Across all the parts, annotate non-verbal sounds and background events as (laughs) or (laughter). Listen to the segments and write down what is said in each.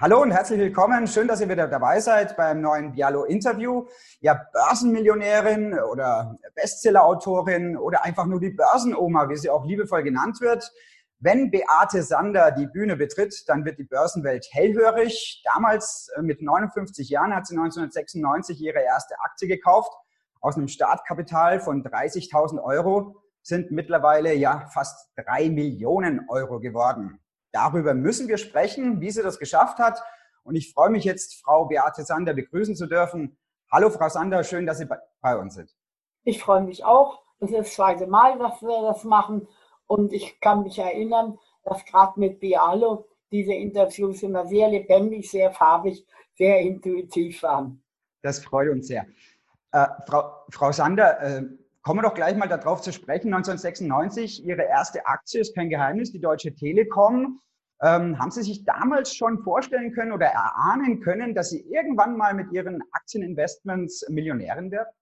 Hallo und herzlich willkommen. Schön, dass ihr wieder dabei seid beim neuen Bialo-Interview. Ja, Börsenmillionärin oder Bestseller-Autorin oder einfach nur die Börsenoma, wie sie auch liebevoll genannt wird. Wenn Beate Sander die Bühne betritt, dann wird die Börsenwelt hellhörig. Damals äh, mit 59 Jahren hat sie 1996 ihre erste Aktie gekauft. Aus einem Startkapital von 30.000 Euro sind mittlerweile ja fast drei Millionen Euro geworden. Darüber müssen wir sprechen, wie sie das geschafft hat. Und ich freue mich jetzt, Frau Beate Sander begrüßen zu dürfen. Hallo, Frau Sander, schön, dass Sie bei uns sind. Ich freue mich auch. Das ist das zweite Mal, dass wir das machen. Und ich kann mich erinnern, dass gerade mit Bialo diese Interviews immer sehr lebendig, sehr farbig, sehr intuitiv waren. Das freut uns sehr. Äh, Frau, Frau Sander, äh, kommen wir doch gleich mal darauf zu sprechen. 1996, Ihre erste Aktie ist kein Geheimnis, die Deutsche Telekom. Ähm, haben Sie sich damals schon vorstellen können oder erahnen können, dass Sie irgendwann mal mit Ihren Aktieninvestments Millionärin werden?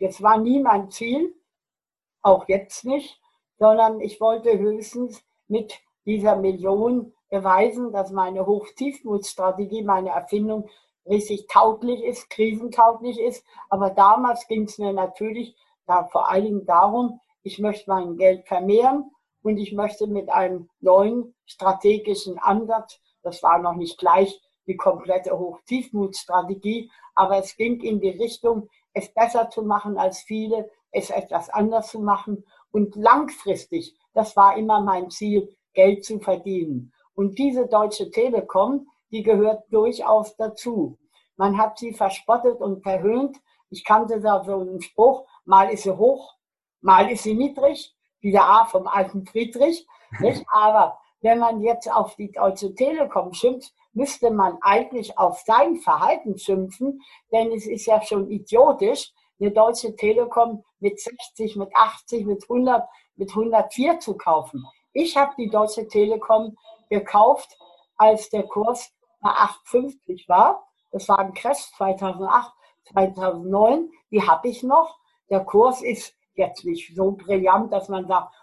Das war nie mein Ziel, auch jetzt nicht, sondern ich wollte höchstens mit dieser Million beweisen, dass meine Hochtiefmutstrategie, meine Erfindung richtig tauglich ist, krisentauglich ist. Aber damals ging es mir natürlich da vor allen Dingen darum, ich möchte mein Geld vermehren und ich möchte mit einem neuen strategischen Ansatz, das war noch nicht gleich die komplette Hochtiefmutstrategie, aber es ging in die Richtung, es besser zu machen als viele, es etwas anders zu machen und langfristig, das war immer mein Ziel, Geld zu verdienen. Und diese Deutsche Telekom, die gehört durchaus dazu. Man hat sie verspottet und verhöhnt. Ich kannte da so einen Spruch, mal ist sie hoch, mal ist sie niedrig wie der A vom alten Friedrich. Nicht? (laughs) Aber wenn man jetzt auf die Deutsche Telekom schimpft, müsste man eigentlich auf sein Verhalten schimpfen, denn es ist ja schon idiotisch, eine Deutsche Telekom mit 60, mit 80, mit 100, mit 104 zu kaufen. Ich habe die Deutsche Telekom gekauft, als der Kurs bei 8,50 war. Das war ein Crash 2008, 2009. Die habe ich noch. Der Kurs ist jetzt nicht so brillant, dass man sagt,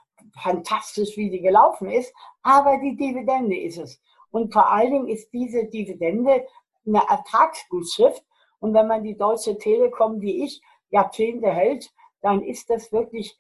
fantastisch, wie sie gelaufen ist, aber die Dividende ist es. Und vor allen Dingen ist diese Dividende eine Ertragsgutschrift. Und wenn man die Deutsche Telekom wie ich Jahrzehnte hält, dann ist das wirklich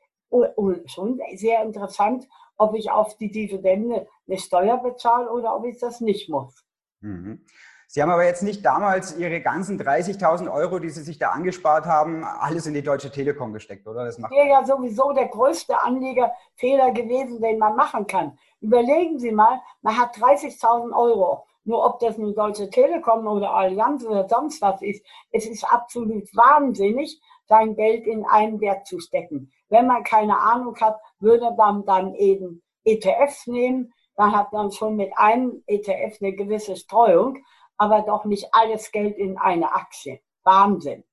schon sehr interessant, ob ich auf die Dividende eine Steuer bezahle oder ob ich das nicht muss. Mhm. Sie haben aber jetzt nicht damals Ihre ganzen 30.000 Euro, die Sie sich da angespart haben, alles in die Deutsche Telekom gesteckt, oder? Das macht wäre ja sowieso der größte Anlegerfehler gewesen, den man machen kann. Überlegen Sie mal, man hat 30.000 Euro. Nur ob das eine Deutsche Telekom oder Allianz oder sonst was ist, es ist absolut wahnsinnig, sein Geld in einen Wert zu stecken. Wenn man keine Ahnung hat, würde man dann eben ETFs nehmen. Dann hat man schon mit einem ETF eine gewisse Streuung aber doch nicht alles Geld in eine Aktie. Wahnsinn.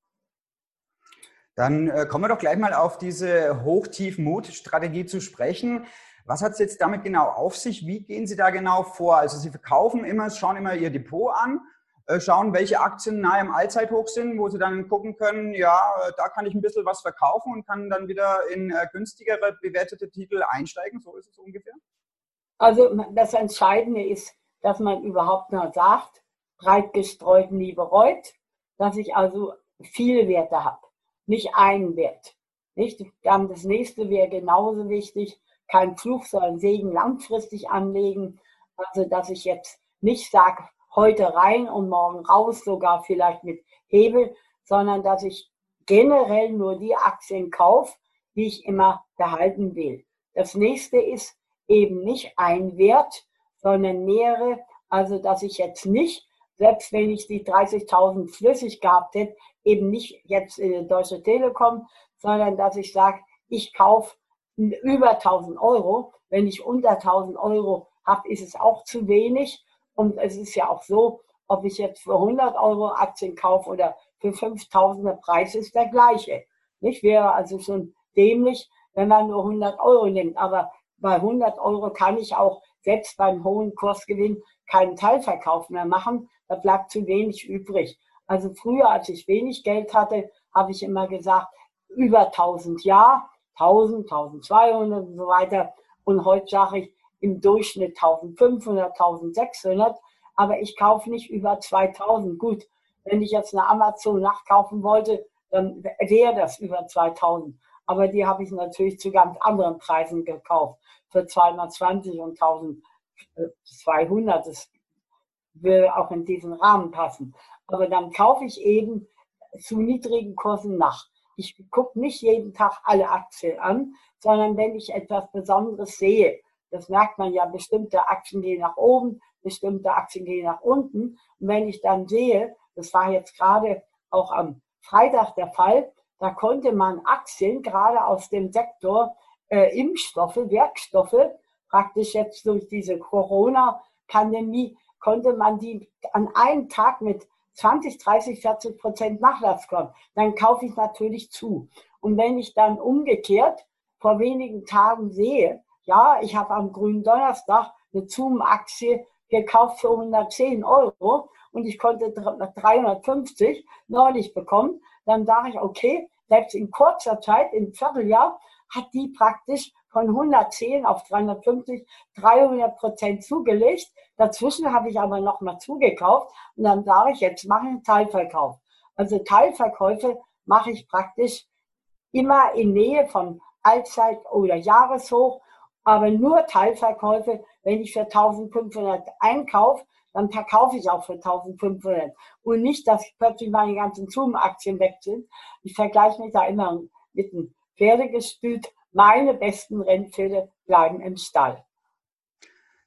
Dann äh, kommen wir doch gleich mal auf diese Hoch-Tief-Mut-Strategie zu sprechen. Was hat es jetzt damit genau auf sich? Wie gehen Sie da genau vor? Also Sie verkaufen immer, schauen immer Ihr Depot an, äh, schauen, welche Aktien nahe im Allzeithoch sind, wo Sie dann gucken können, ja, äh, da kann ich ein bisschen was verkaufen und kann dann wieder in äh, günstigere bewertete Titel einsteigen. So ist es ungefähr. Also das Entscheidende ist, dass man überhaupt nur sagt, breit gestreut nie bereut, dass ich also viele Werte habe, nicht einen Wert. Nicht? Dann das nächste wäre genauso wichtig, kein Fluch, sondern Segen langfristig anlegen. Also, dass ich jetzt nicht sage, heute rein und morgen raus, sogar vielleicht mit Hebel, sondern dass ich generell nur die Aktien kaufe, die ich immer behalten will. Das nächste ist eben nicht ein Wert, sondern mehrere. Also, dass ich jetzt nicht selbst wenn ich die 30.000 flüssig gehabt hätte, eben nicht jetzt in die Deutsche Telekom, sondern dass ich sage, ich kaufe über 1000 Euro. Wenn ich unter 1000 Euro habe, ist es auch zu wenig. Und es ist ja auch so, ob ich jetzt für 100 Euro Aktien kaufe oder für 5000, der Preis ist der gleiche. Nicht? Wäre also schon dämlich, wenn man nur 100 Euro nimmt. Aber bei 100 Euro kann ich auch selbst beim hohen Kursgewinn keinen Teilverkauf mehr machen, da bleibt zu wenig übrig. Also früher, als ich wenig Geld hatte, habe ich immer gesagt, über 1000 ja, 1000, 1200 und so weiter. Und heute sage ich im Durchschnitt 1500, 1600. aber ich kaufe nicht über 2000. Gut, wenn ich jetzt eine Amazon nachkaufen wollte, dann wäre das über 2000. Aber die habe ich natürlich zu ganz anderen Preisen gekauft. Für 220 und 1200. Das will auch in diesen Rahmen passen. Aber dann kaufe ich eben zu niedrigen Kursen nach. Ich gucke nicht jeden Tag alle Aktien an, sondern wenn ich etwas Besonderes sehe, das merkt man ja, bestimmte Aktien gehen nach oben, bestimmte Aktien gehen nach unten. Und wenn ich dann sehe, das war jetzt gerade auch am Freitag der Fall, da konnte man Aktien gerade aus dem Sektor äh, Impfstoffe, Werkstoffe, praktisch jetzt durch diese Corona-Pandemie, konnte man die an einem Tag mit 20, 30, 40 Prozent Nachlass kommen. Dann kaufe ich natürlich zu. Und wenn ich dann umgekehrt vor wenigen Tagen sehe, ja, ich habe am grünen Donnerstag eine Zoom-Aktie gekauft für 110 Euro und ich konnte 350 neulich bekommen, dann sage ich, okay, selbst in kurzer Zeit, im Vierteljahr, hat die praktisch von 110 auf 350, 300 Prozent zugelegt. Dazwischen habe ich aber nochmal zugekauft und dann sage ich, jetzt mache ich einen Teilverkauf. Also Teilverkäufe mache ich praktisch immer in Nähe von Allzeit- oder Jahreshoch, aber nur Teilverkäufe, wenn ich für 1500 einkaufe, dann verkaufe ich auch für 1500. Und nicht, dass plötzlich meine ganzen Zoom-Aktien weg sind. Ich vergleiche mich da immer mit einem Pferdegestüt. Meine besten Rennpferde bleiben im Stall.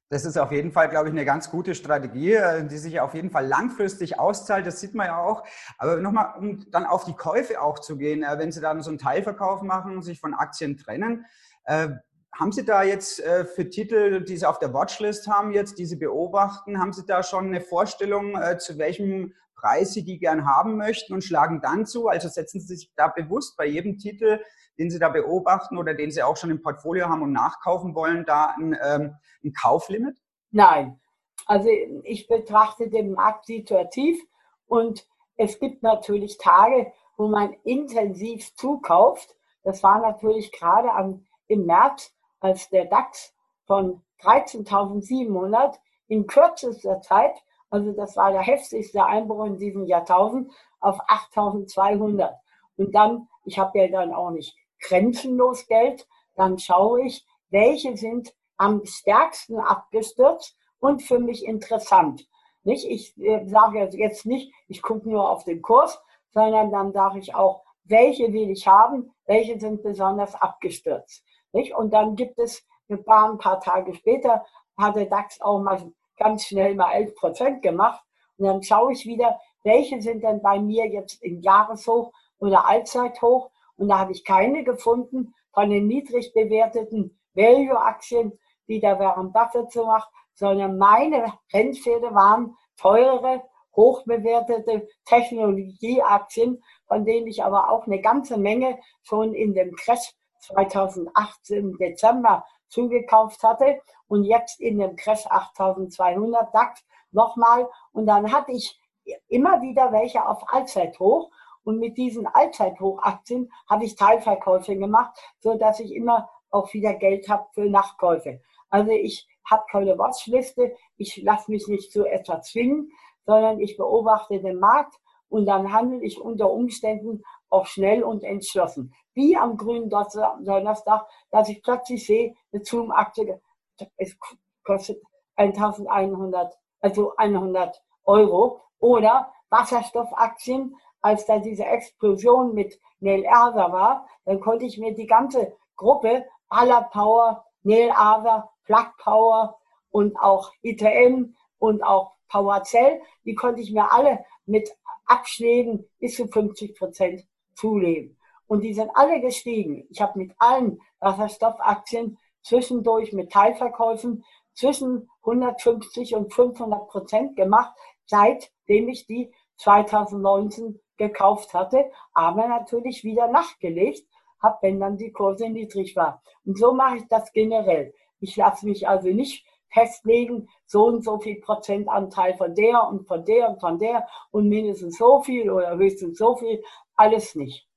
Das ist auf jeden Fall, glaube ich, eine ganz gute Strategie, äh, die sich auf jeden Fall langfristig auszahlt. Das sieht man ja auch. Aber nochmal, um dann auf die Käufe auch zu gehen, äh, wenn Sie dann so einen Teilverkauf machen, sich von Aktien trennen, äh, haben Sie da jetzt für Titel, die Sie auf der Watchlist haben, jetzt, die Sie beobachten, haben Sie da schon eine Vorstellung, zu welchem Preis Sie die gern haben möchten und schlagen dann zu? Also setzen Sie sich da bewusst bei jedem Titel, den Sie da beobachten oder den Sie auch schon im Portfolio haben und nachkaufen wollen, da ein, ähm, ein Kauflimit? Nein. Also ich betrachte den Markt situativ und es gibt natürlich Tage, wo man intensiv zukauft. Das war natürlich gerade am, im März als der DAX von 13.700 in kürzester Zeit, also das war der heftigste Einbruch in diesem Jahrtausend, auf 8.200. Und dann, ich habe ja dann auch nicht grenzenlos Geld, dann schaue ich, welche sind am stärksten abgestürzt und für mich interessant. Nicht? Ich äh, sage jetzt nicht, ich gucke nur auf den Kurs, sondern dann sage ich auch, welche will ich haben, welche sind besonders abgestürzt. Nicht? Und dann gibt es ein paar, ein paar Tage später, hat der DAX auch mal ganz schnell mal 11 Prozent gemacht. Und dann schaue ich wieder, welche sind denn bei mir jetzt im Jahreshoch oder Allzeithoch. Und da habe ich keine gefunden von den niedrig bewerteten Value-Aktien, die der Warren Buffett so macht, sondern meine Rennpferde waren teure, hochbewertete Technologieaktien, von denen ich aber auch eine ganze Menge schon in dem Crash 2018 im Dezember zugekauft hatte und jetzt in dem Crash 8200 DAX nochmal. Und dann hatte ich immer wieder welche auf Allzeithoch. Und mit diesen Allzeithochaktien habe ich Teilverkäufe gemacht, so dass ich immer auch wieder Geld habe für Nachkäufe. Also ich habe keine Watchliste, ich lasse mich nicht zu etwas zwingen, sondern ich beobachte den Markt und dann handle ich unter Umständen auch schnell und entschlossen. Wie am grünen Donnerstag, dass ich plötzlich sehe, eine Zoom-Aktie, es kostet 1100, also 100 Euro. Oder Wasserstoffaktien, als da diese Explosion mit Neil Erser war, dann konnte ich mir die ganze Gruppe aller Power, Neil Arthur, Plug Power und auch ITM und auch PowerCell, die konnte ich mir alle mit Abschlägen bis zu 50 Prozent zulegen. Und die sind alle gestiegen. Ich habe mit allen Wasserstoffaktien zwischendurch mit Teilverkäufen zwischen 150 und 500 Prozent gemacht, seitdem ich die 2019 gekauft hatte, aber natürlich wieder nachgelegt habe, wenn dann die Kurse niedrig war. Und so mache ich das generell. Ich lasse mich also nicht festlegen, so und so viel Prozentanteil von der und von der und von der und mindestens so viel oder höchstens so viel, alles nicht.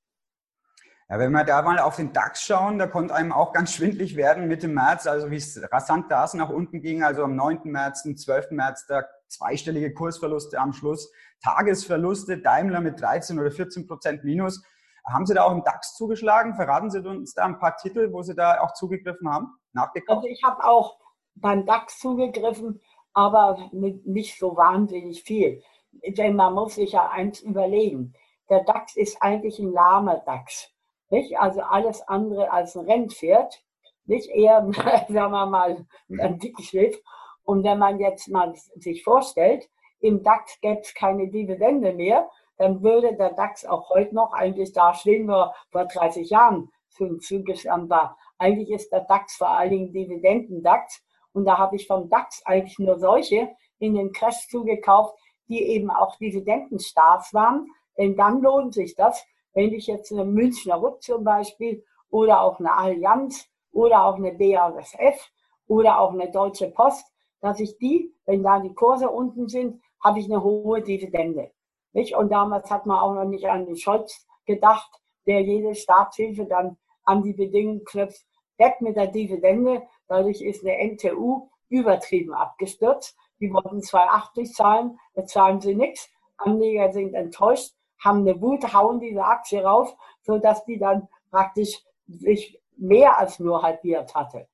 Ja, wenn wir da mal auf den DAX schauen, da konnte einem auch ganz schwindlig werden Mitte März, also wie es rasant da nach unten ging, also am 9. März, am 12. März, da zweistellige Kursverluste am Schluss, Tagesverluste, Daimler mit 13 oder 14 Prozent Minus. Haben Sie da auch im DAX zugeschlagen? Verraten Sie uns da ein paar Titel, wo Sie da auch zugegriffen haben, nachgekauft? Also ich habe auch beim DAX zugegriffen, aber nicht so wahnsinnig viel. Denn man muss sich ja eins überlegen. Der DAX ist eigentlich ein lahmer DAX. Nicht? Also alles andere als ein Rennpferd. Nicht eher, (laughs) sagen wir mal, ein dickes Schiff. Und wenn man jetzt mal sich vorstellt, im DAX gäbe es keine Dividende mehr, dann würde der DAX auch heute noch eigentlich da stehen, wo vor 30 Jahren zugestimmt war. Eigentlich ist der DAX vor allen Dingen Dividenden-DAX. Und da habe ich vom DAX eigentlich nur solche in den Crash zugekauft, die eben auch Dividendenstark waren. Denn dann lohnt sich das, wenn ich jetzt eine Münchner Rupp zum Beispiel oder auch eine Allianz oder auch eine BASF oder auch eine Deutsche Post, dass ich die, wenn da die Kurse unten sind, habe ich eine hohe Dividende. Nicht? Und damals hat man auch noch nicht an den Scholz gedacht, der jede Staatshilfe dann an die Bedingungen knüpft. Weg mit der Dividende. Dadurch ist eine NTU übertrieben abgestürzt. Die wollten 2,80 zahlen, jetzt zahlen sie nichts. Anleger sind enttäuscht, haben eine Wut, hauen diese Aktie rauf, sodass die dann praktisch sich mehr als nur halbiert hatte.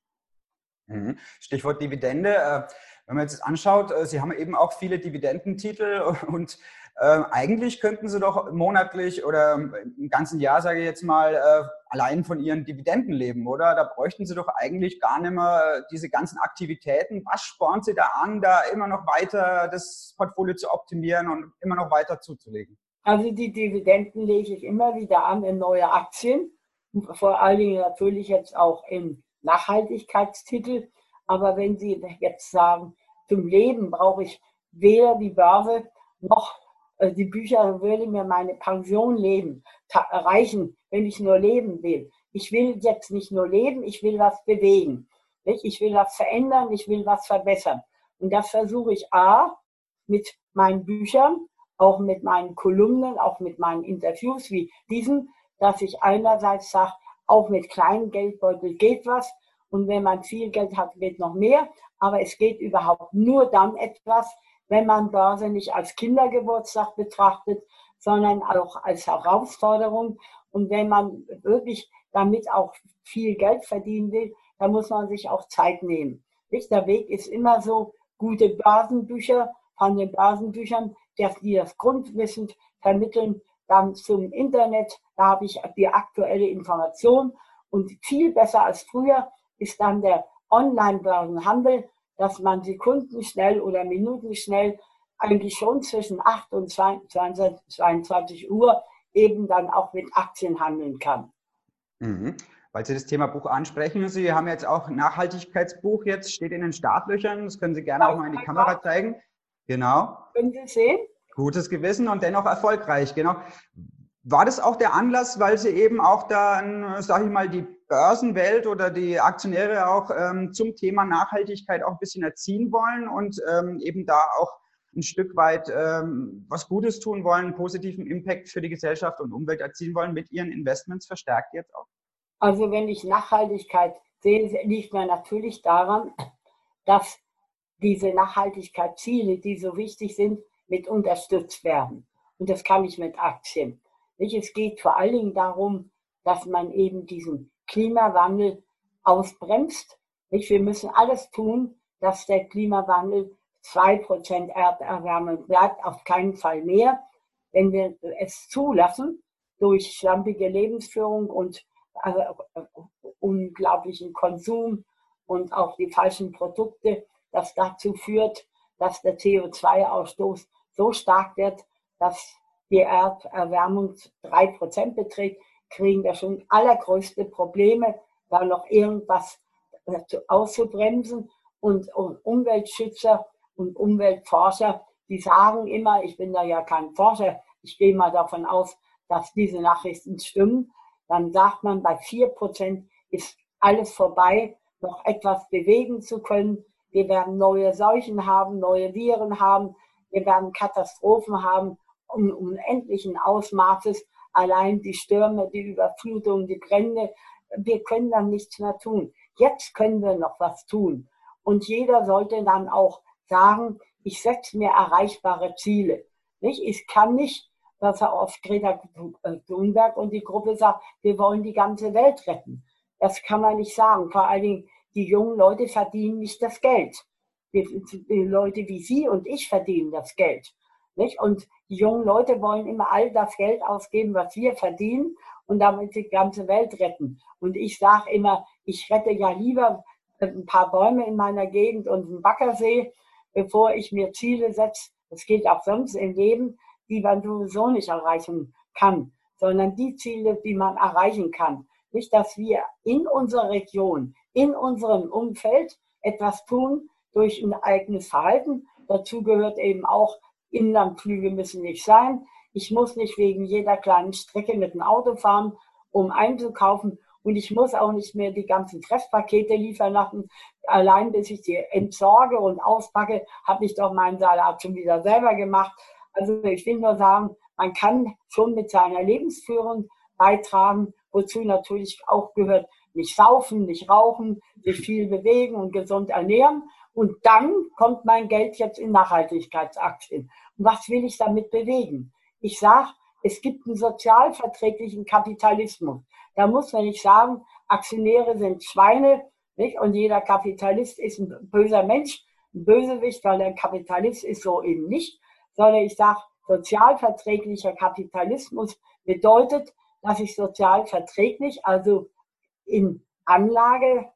Mhm. Stichwort Dividende. Äh, wenn man jetzt anschaut, äh, Sie haben eben auch viele Dividendentitel (laughs) und äh, eigentlich könnten Sie doch monatlich oder im ganzen Jahr, sage ich jetzt mal, äh, allein von Ihren Dividenden leben, oder? Da bräuchten Sie doch eigentlich gar nicht mehr diese ganzen Aktivitäten. Was spornt Sie da an, da immer noch weiter das Portfolio zu optimieren und immer noch weiter zuzulegen? Also die Dividenden lege ich immer wieder an in neue Aktien, vor allen Dingen natürlich jetzt auch in Nachhaltigkeitstitel. Aber wenn Sie jetzt sagen, zum Leben brauche ich weder die Börse noch äh, die Bücher würde mir meine Pension leben, erreichen, wenn ich nur leben will. Ich will jetzt nicht nur leben, ich will was bewegen. Ich will was verändern, ich will was verbessern. Und das versuche ich A, mit meinen Büchern, auch mit meinen Kolumnen, auch mit meinen Interviews wie diesen, dass ich einerseits sage, auch mit kleinem Geldbeutel geht was. Und wenn man viel Geld hat, geht noch mehr. Aber es geht überhaupt nur dann etwas, wenn man Börse nicht als Kindergeburtstag betrachtet, sondern auch als Herausforderung. Und wenn man wirklich damit auch viel Geld verdienen will, dann muss man sich auch Zeit nehmen. Der Weg ist immer so, gute Börsenbücher von den Börsenbüchern, die das Grundwissen vermitteln, dann zum Internet, da habe ich die aktuelle Information und viel besser als früher ist dann der Online-Börsenhandel, dass man sekundenschnell oder minutenschnell eigentlich schon zwischen 8 und 22, 22 Uhr eben dann auch mit Aktien handeln kann. Mhm. Weil Sie das Thema Buch ansprechen, Sie haben jetzt auch Nachhaltigkeitsbuch jetzt, steht in den Startlöchern, das können Sie gerne auch mal in die Kamera zeigen. Genau. Können Sie sehen? Gutes Gewissen und dennoch erfolgreich, genau. War das auch der Anlass, weil Sie eben auch dann, sage ich mal, die Börsenwelt oder die Aktionäre auch ähm, zum Thema Nachhaltigkeit auch ein bisschen erziehen wollen und ähm, eben da auch ein Stück weit ähm, was Gutes tun wollen, einen positiven Impact für die Gesellschaft und Umwelt erzielen wollen mit ihren Investments verstärkt jetzt auch? Also wenn ich Nachhaltigkeit sehe, liegt mir natürlich daran, dass diese Nachhaltigkeitsziele, die so wichtig sind, mit unterstützt werden. Und das kann ich mit Aktien. Es geht vor allen Dingen darum, dass man eben diesen Klimawandel ausbremst. Wir müssen alles tun, dass der Klimawandel 2% Erderwärmung bleibt, auf keinen Fall mehr. Wenn wir es zulassen, durch schlampige Lebensführung und also, unglaublichen Konsum und auch die falschen Produkte, das dazu führt, dass der CO2-Ausstoß so stark wird, dass die Erderwärmung drei Prozent beträgt, kriegen wir schon allergrößte Probleme, da noch irgendwas auszubremsen. Und, und Umweltschützer und Umweltforscher, die sagen immer, ich bin da ja kein Forscher, ich gehe mal davon aus, dass diese Nachrichten stimmen, dann sagt man, bei vier Prozent ist alles vorbei, noch etwas bewegen zu können. Wir werden neue Seuchen haben, neue Viren haben, wir werden Katastrophen haben um unendlichen Ausmaßes, allein die Stürme, die Überflutungen, die Brände. Wir können dann nichts mehr tun. Jetzt können wir noch was tun. Und jeder sollte dann auch sagen, ich setze mir erreichbare Ziele. Ich kann nicht, dass er oft Greta Thunberg und die Gruppe sagt, wir wollen die ganze Welt retten. Das kann man nicht sagen. Vor allen Dingen, die jungen Leute verdienen nicht das Geld. Die, Leute wie Sie und ich verdienen das Geld. Nicht? Und die jungen Leute wollen immer all das Geld ausgeben, was wir verdienen und damit die ganze Welt retten. Und ich sage immer, ich rette ja lieber ein paar Bäume in meiner Gegend und einen Baggersee, bevor ich mir Ziele setze. Das geht auch sonst im Leben, die man sowieso nicht erreichen kann, sondern die Ziele, die man erreichen kann. Nicht, dass wir in unserer Region, in unserem Umfeld etwas tun durch ein eigenes Verhalten. Dazu gehört eben auch, Inlandflüge müssen nicht sein. Ich muss nicht wegen jeder kleinen Strecke mit dem Auto fahren, um einzukaufen. Und ich muss auch nicht mehr die ganzen Treffpakete liefern lassen. Allein bis ich die entsorge und auspacke, habe ich doch meinen Salat schon wieder selber gemacht. Also ich will nur sagen, man kann schon mit seiner Lebensführung beitragen, wozu natürlich auch gehört, nicht saufen, nicht rauchen, sich viel bewegen und gesund ernähren. Und dann kommt mein Geld jetzt in Nachhaltigkeitsaktien. Und was will ich damit bewegen? Ich sage, es gibt einen sozialverträglichen Kapitalismus. Da muss man nicht sagen, Aktionäre sind Schweine nicht? und jeder Kapitalist ist ein böser Mensch, ein Bösewicht, weil ein Kapitalist ist, so eben nicht, sondern ich sage, sozialverträglicher Kapitalismus bedeutet, dass ich sozial verträglich, also in Anlage,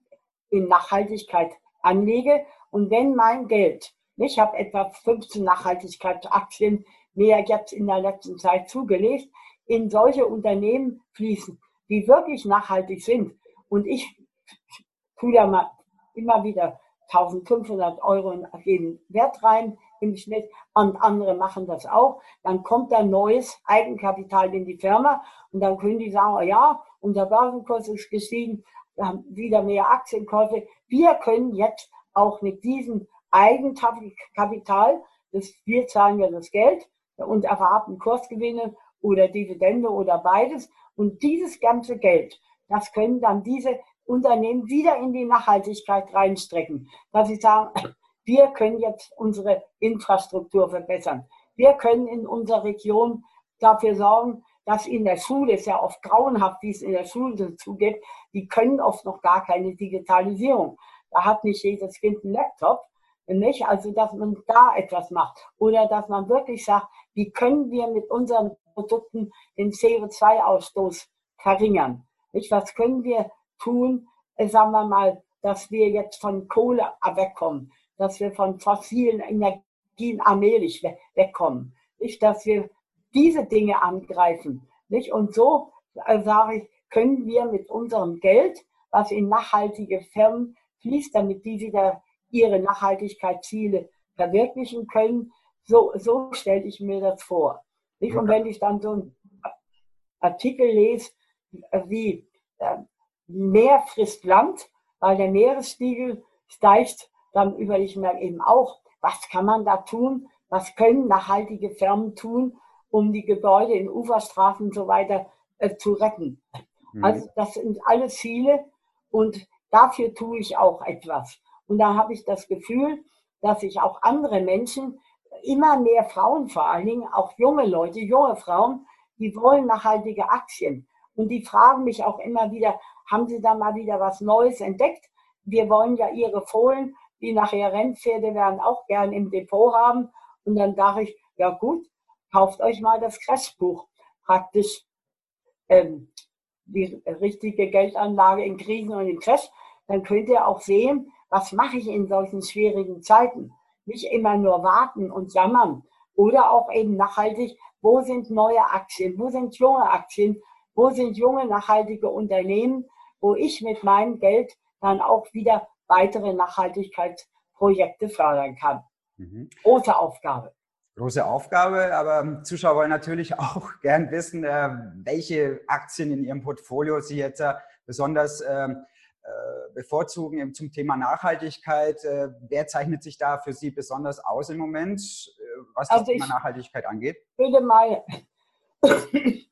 in Nachhaltigkeit anlege. Und wenn mein Geld, ich habe etwa 15 Nachhaltigkeitsaktien mir jetzt in der letzten Zeit zugelegt, in solche Unternehmen fließen, die wirklich nachhaltig sind. Und ich tue da mal immer wieder 1500 Euro in jeden Wert rein im Schnitt und andere machen das auch. Dann kommt da neues Eigenkapital in die Firma und dann können die sagen, oh ja, unser Börsenkurs ist gestiegen, wir haben wieder mehr Aktienkäufe. Wir können jetzt auch mit diesem Eigenkapital, das, wir zahlen ja das Geld und erwarten Kursgewinne oder Dividende oder beides. Und dieses ganze Geld, das können dann diese Unternehmen wieder in die Nachhaltigkeit reinstrecken. Dass sie sagen, wir können jetzt unsere Infrastruktur verbessern. Wir können in unserer Region dafür sorgen, dass in der Schule, ist ja oft grauenhaft, wie es in der Schule zugeht, die können oft noch gar keine Digitalisierung. Da hat nicht jedes Kind einen Laptop. Nicht? Also, dass man da etwas macht. Oder dass man wirklich sagt, wie können wir mit unseren Produkten den CO2-Ausstoß verringern? Nicht? Was können wir tun, äh, sagen wir mal, dass wir jetzt von Kohle wegkommen, dass wir von fossilen Energien allmählich wegkommen, nicht, dass wir diese Dinge angreifen, nicht? Und so äh, sage ich, können wir mit unserem Geld, was in nachhaltige Firmen fließt, damit die wieder ihre Nachhaltigkeitsziele verwirklichen können, so, so stelle ich mir das vor. Nicht? Und wenn ich dann so einen Artikel lese, äh, wie äh, Meer frisst Land, weil der Meeresspiegel steigt, dann überlege ich mir eben auch, was kann man da tun? Was können nachhaltige Firmen tun, um die Gebäude in Uferstraßen und so weiter äh, zu retten? Mhm. Also das sind alle Ziele und dafür tue ich auch etwas. Und da habe ich das Gefühl, dass sich auch andere Menschen, immer mehr Frauen vor allen Dingen, auch junge Leute, junge Frauen, die wollen nachhaltige Aktien. Und die fragen mich auch immer wieder, haben Sie da mal wieder was Neues entdeckt? Wir wollen ja Ihre Fohlen, die nachher Rennpferde werden, auch gern im Depot haben. Und dann sage ich, ja gut, kauft euch mal das Crashbuch. Praktisch ähm, die richtige Geldanlage in Krisen und in Crash. Dann könnt ihr auch sehen, was mache ich in solchen schwierigen Zeiten. Nicht immer nur warten und jammern. Oder auch eben nachhaltig, wo sind neue Aktien, wo sind junge Aktien, wo sind junge nachhaltige Unternehmen, wo ich mit meinem Geld dann auch wieder weitere Nachhaltigkeitsprojekte fördern kann. Mhm. Große Aufgabe. Große Aufgabe, aber Zuschauer wollen natürlich (laughs) auch gern wissen, äh, welche Aktien in ihrem Portfolio Sie jetzt äh, besonders ähm, äh, bevorzugen zum Thema Nachhaltigkeit. Wer zeichnet sich da für Sie besonders aus im Moment, was das also Thema Nachhaltigkeit angeht? Ich würde mal (coughs)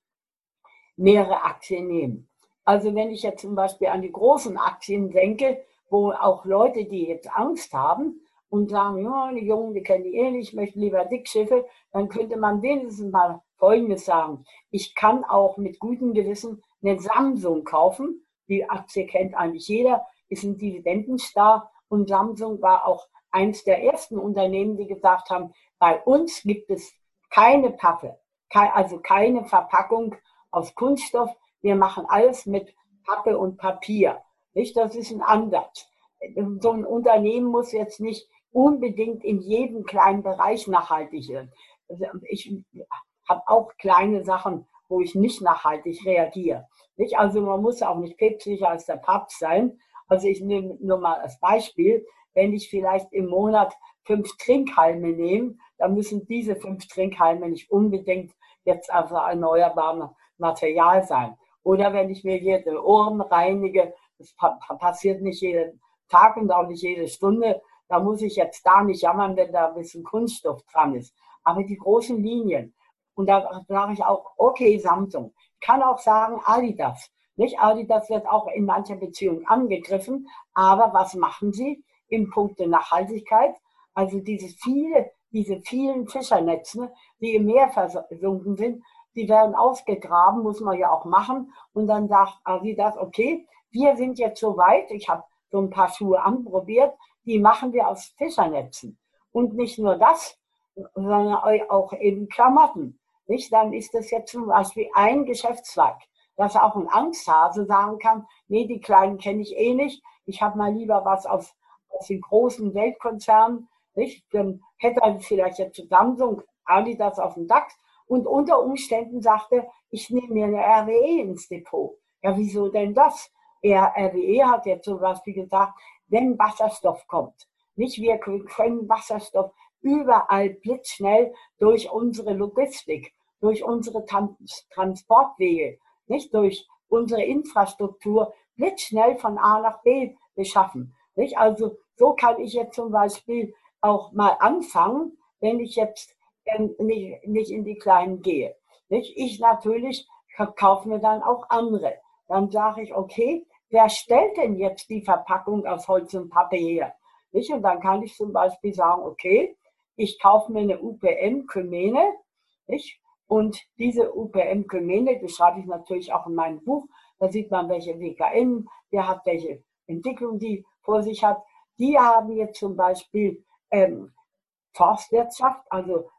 mehrere Aktien nehmen. Also wenn ich jetzt zum Beispiel an die großen Aktien denke, wo auch Leute, die jetzt Angst haben und sagen, ja, die Jungen, die kennen die eh nicht, ich möchte lieber Dickschiffe, dann könnte man wenigstens mal Folgendes sagen. Ich kann auch mit gutem Gewissen eine Samsung kaufen. Die Aktie kennt eigentlich jeder, ist ein Dividendenstar und Samsung war auch eins der ersten Unternehmen, die gesagt haben, bei uns gibt es keine Pappe, also keine Verpackung aus Kunststoff. Wir machen alles mit Pappe und Papier. Nicht? Das ist ein Ansatz. So ein Unternehmen muss jetzt nicht unbedingt in jedem kleinen Bereich nachhaltig sein. Also ich habe auch kleine Sachen, wo ich nicht nachhaltig reagiere. Nicht? Also man muss auch nicht päpstlicher als der Papst sein. Also ich nehme nur mal als Beispiel, wenn ich vielleicht im Monat fünf Trinkhalme nehme, dann müssen diese fünf Trinkhalme nicht unbedingt jetzt also erneuerbares Material sein. Oder wenn ich mir jede Ohren reinige, das passiert nicht jeden Tag und auch nicht jede Stunde, da muss ich jetzt da nicht jammern, wenn da ein bisschen Kunststoff dran ist. Aber die großen Linien, und da sage ich auch, okay, Samsung. Ich kann auch sagen, Adidas. Nicht? Adidas wird auch in mancher Beziehung angegriffen. Aber was machen sie im Punkt der Nachhaltigkeit? Also diese viele, diese vielen Fischernetze, die im Meer versunken sind, die werden ausgegraben, muss man ja auch machen. Und dann sagt Adidas, okay, wir sind jetzt so weit, ich habe so ein paar Schuhe anprobiert, die machen wir aus Fischernetzen. Und nicht nur das, sondern auch eben Klamotten. Nicht? Dann ist das jetzt zum Beispiel ein Geschäftszweig, dass auch ein Angsthase sagen kann, nee, die Kleinen kenne ich eh nicht, ich habe mal lieber was aus, aus den großen Weltkonzernen. Nicht? Dann hätte er vielleicht jetzt Samsung, Adidas auf dem DAX und unter Umständen sagte, ich nehme mir eine RWE ins Depot. Ja, wieso denn das? Er, RWE hat ja zum Beispiel gesagt, wenn Wasserstoff kommt, nicht wir können Wasserstoff überall blitzschnell durch unsere Logistik, durch unsere Trans Transportwege, nicht durch unsere Infrastruktur blitzschnell von A nach B beschaffen. Nicht? Also so kann ich jetzt zum Beispiel auch mal anfangen, wenn ich jetzt ähm, nicht, nicht in die Kleinen gehe. Nicht? Ich natürlich kaufe mir dann auch andere. Dann sage ich, okay, wer stellt denn jetzt die Verpackung aus Holz und Pappe her? Nicht? Und dann kann ich zum Beispiel sagen, okay, ich kaufe mir eine UPM-Kymene, Und diese UPM-Kymene, die schreibe ich natürlich auch in meinem Buch, da sieht man, welche WKN, der hat welche Entwicklung die vor sich hat. Die haben jetzt zum Beispiel ähm, Forstwirtschaft, also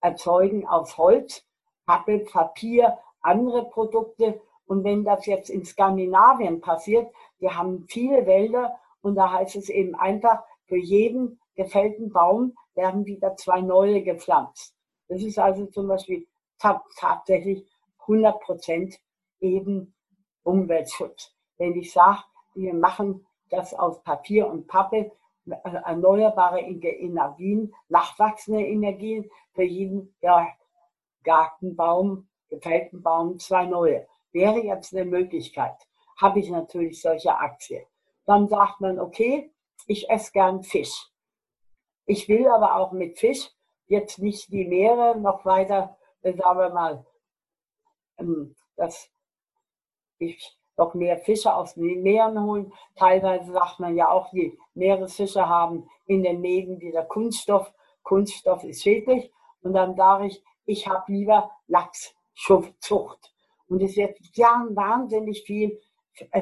erzeugen aus Holz, Pappe, Papier, andere Produkte und wenn das jetzt in Skandinavien passiert, wir haben viele Wälder und da heißt es eben einfach, für jeden gefällten Baum werden wieder zwei neue gepflanzt. Das ist also zum Beispiel tatsächlich 100 Prozent eben Umweltschutz. Wenn ich sage, wir machen das aus Papier und Pappe, erneuerbare Energien, nachwachsende Energien, für jeden ja, Gartenbaum, gefällten Baum zwei neue wäre jetzt eine Möglichkeit. Habe ich natürlich solche Aktien. Dann sagt man, okay, ich esse gern Fisch. Ich will aber auch mit Fisch jetzt nicht die Meere noch weiter, äh, sagen wir mal, ähm, dass ich noch mehr Fische aus den Meeren holen. Teilweise sagt man ja auch, die Meeresfische haben in den Mägen wieder Kunststoff. Kunststoff ist schädlich. Und dann sage ich, ich habe lieber Lachszucht. Und es wird ja wahnsinnig viel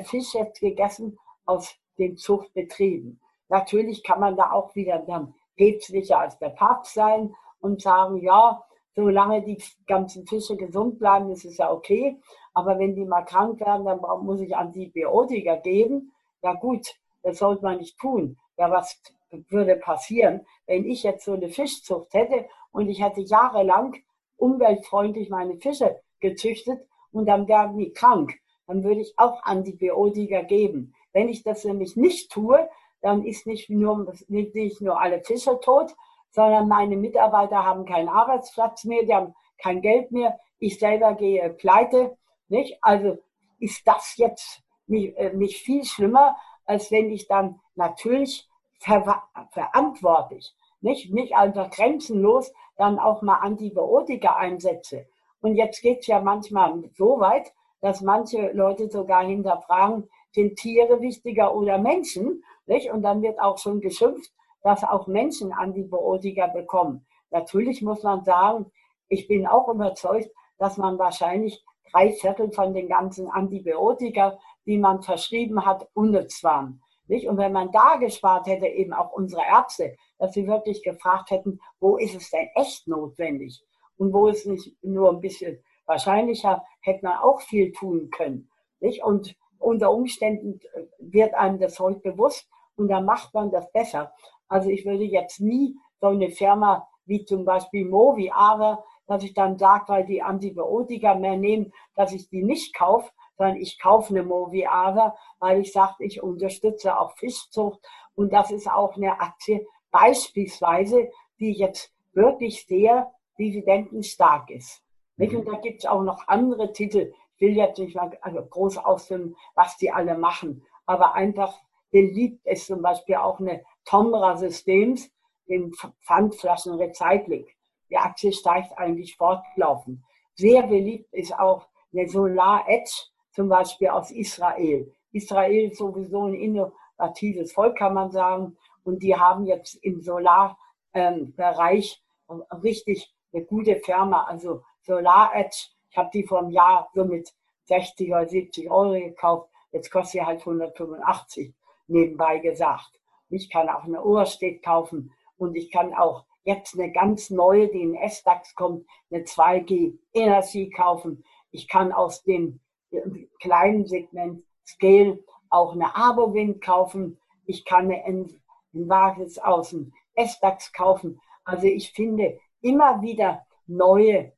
Fisch jetzt gegessen aus den Zuchtbetrieben. Natürlich kann man da auch wieder dann päpstlicher als der Papst sein und sagen, ja, solange die ganzen Fische gesund bleiben, ist es ja okay. Aber wenn die mal krank werden, dann muss ich Antibiotika geben. Ja gut, das sollte man nicht tun. Ja, was würde passieren, wenn ich jetzt so eine Fischzucht hätte und ich hätte jahrelang umweltfreundlich meine Fische gezüchtet und dann werden die krank. Dann würde ich auch Antibiotika geben. Wenn ich das nämlich nicht tue, dann ist nicht nur, nicht nur alle Fische tot, sondern meine Mitarbeiter haben keinen Arbeitsplatz mehr, die haben kein Geld mehr. Ich selber gehe pleite. Nicht? Also ist das jetzt nicht, äh, nicht viel schlimmer, als wenn ich dann natürlich ver verantwortlich, nicht, nicht einfach grenzenlos, dann auch mal Antibiotika einsetze. Und jetzt geht es ja manchmal so weit, dass manche Leute sogar hinterfragen, sind Tiere wichtiger oder Menschen? Nicht? Und dann wird auch schon geschimpft, dass auch Menschen Antibiotika bekommen. Natürlich muss man sagen, ich bin auch überzeugt, dass man wahrscheinlich drei Viertel von den ganzen Antibiotika, die man verschrieben hat, unnütz waren. Nicht? Und wenn man da gespart hätte, eben auch unsere Ärzte, dass sie wirklich gefragt hätten, wo ist es denn echt notwendig? Und wo ist nicht nur ein bisschen wahrscheinlicher, hätte man auch viel tun können. Nicht? Und unter Umständen wird einem das heute bewusst und dann macht man das besser. Also ich würde jetzt nie so eine Firma wie zum Beispiel Movi, aber dass ich dann sage, weil die Antibiotika mehr nehmen, dass ich die nicht kaufe, sondern ich kaufe eine Moviara, weil ich sage, ich unterstütze auch Fischzucht und das ist auch eine Aktie beispielsweise, die jetzt wirklich sehr dividendenstark ist. Mhm. Und da gibt es auch noch andere Titel. Ich will jetzt nicht mal also groß ausführen, was die alle machen, aber einfach beliebt ist zum Beispiel auch eine Tomra Systems, den Pfandflaschen Recycling. Die Aktie steigt eigentlich fortlaufend. Sehr beliebt ist auch eine Solar Edge, zum Beispiel aus Israel. Israel ist sowieso ein innovatives Volk, kann man sagen. Und die haben jetzt im Solarbereich ähm, richtig eine gute Firma. Also Solar Edge, ich habe die vor einem Jahr so mit 60 oder 70 Euro gekauft. Jetzt kostet sie halt 185, nebenbei gesagt. Ich kann auch eine Ohrstedt kaufen und ich kann auch jetzt eine ganz neue, die in S-DAX kommt, eine 2G Energy kaufen. Ich kann aus dem äh, kleinen Segment Scale auch eine Abowind kaufen. Ich kann eine Envaris aus dem S-DAX kaufen. Also ich finde immer wieder neue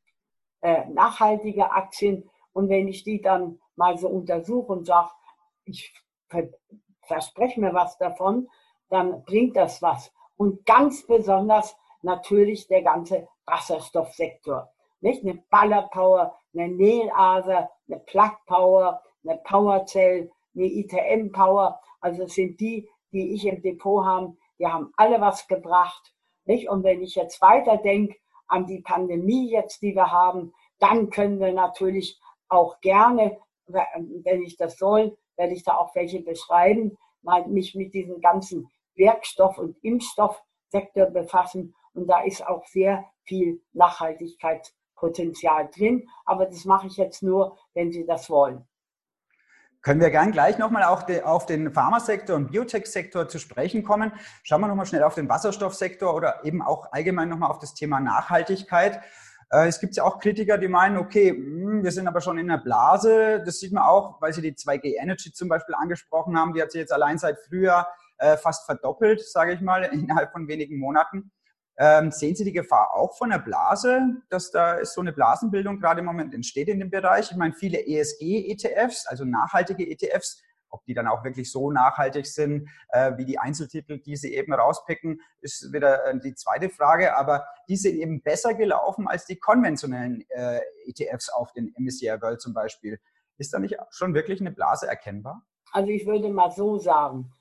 äh, nachhaltige Aktien. Und wenn ich die dann mal so untersuche und sage, ich verspreche mir was davon, dann bringt das was. Und ganz besonders natürlich der ganze Wasserstoffsektor. Nicht? Eine Ballerpower, eine Nelaser, eine Plug Power, eine Powercell, eine ITM Power. Also das sind die, die ich im Depot habe. Die haben alle was gebracht. Nicht? Und wenn ich jetzt weiterdenke an die Pandemie jetzt, die wir haben, dann können wir natürlich auch gerne, wenn ich das soll, werde ich da auch welche beschreiben, mal mich mit diesem ganzen Werkstoff- und Impfstoffsektor befassen. Und da ist auch sehr viel Nachhaltigkeitspotenzial drin. Aber das mache ich jetzt nur, wenn Sie das wollen. Können wir gern gleich nochmal auf den Pharmasektor und Biotech-Sektor zu sprechen kommen. Schauen wir nochmal schnell auf den Wasserstoffsektor oder eben auch allgemein nochmal auf das Thema Nachhaltigkeit. Äh, es gibt ja auch Kritiker, die meinen, okay, hm, wir sind aber schon in der Blase. Das sieht man auch, weil Sie die 2G Energy zum Beispiel angesprochen haben. Die hat sich jetzt allein seit Frühjahr äh, fast verdoppelt, sage ich mal, (laughs) innerhalb von wenigen Monaten. Ähm, sehen Sie die Gefahr auch von der Blase, dass da so eine Blasenbildung gerade im Moment entsteht in dem Bereich? Ich meine, viele ESG-ETFs, also nachhaltige ETFs, ob die dann auch wirklich so nachhaltig sind äh, wie die Einzeltitel, die sie eben rauspicken, ist wieder äh, die zweite Frage. Aber die sind eben besser gelaufen als die konventionellen äh, ETFs auf den MSCI World zum Beispiel. Ist da nicht schon wirklich eine Blase erkennbar? Also ich würde mal so sagen,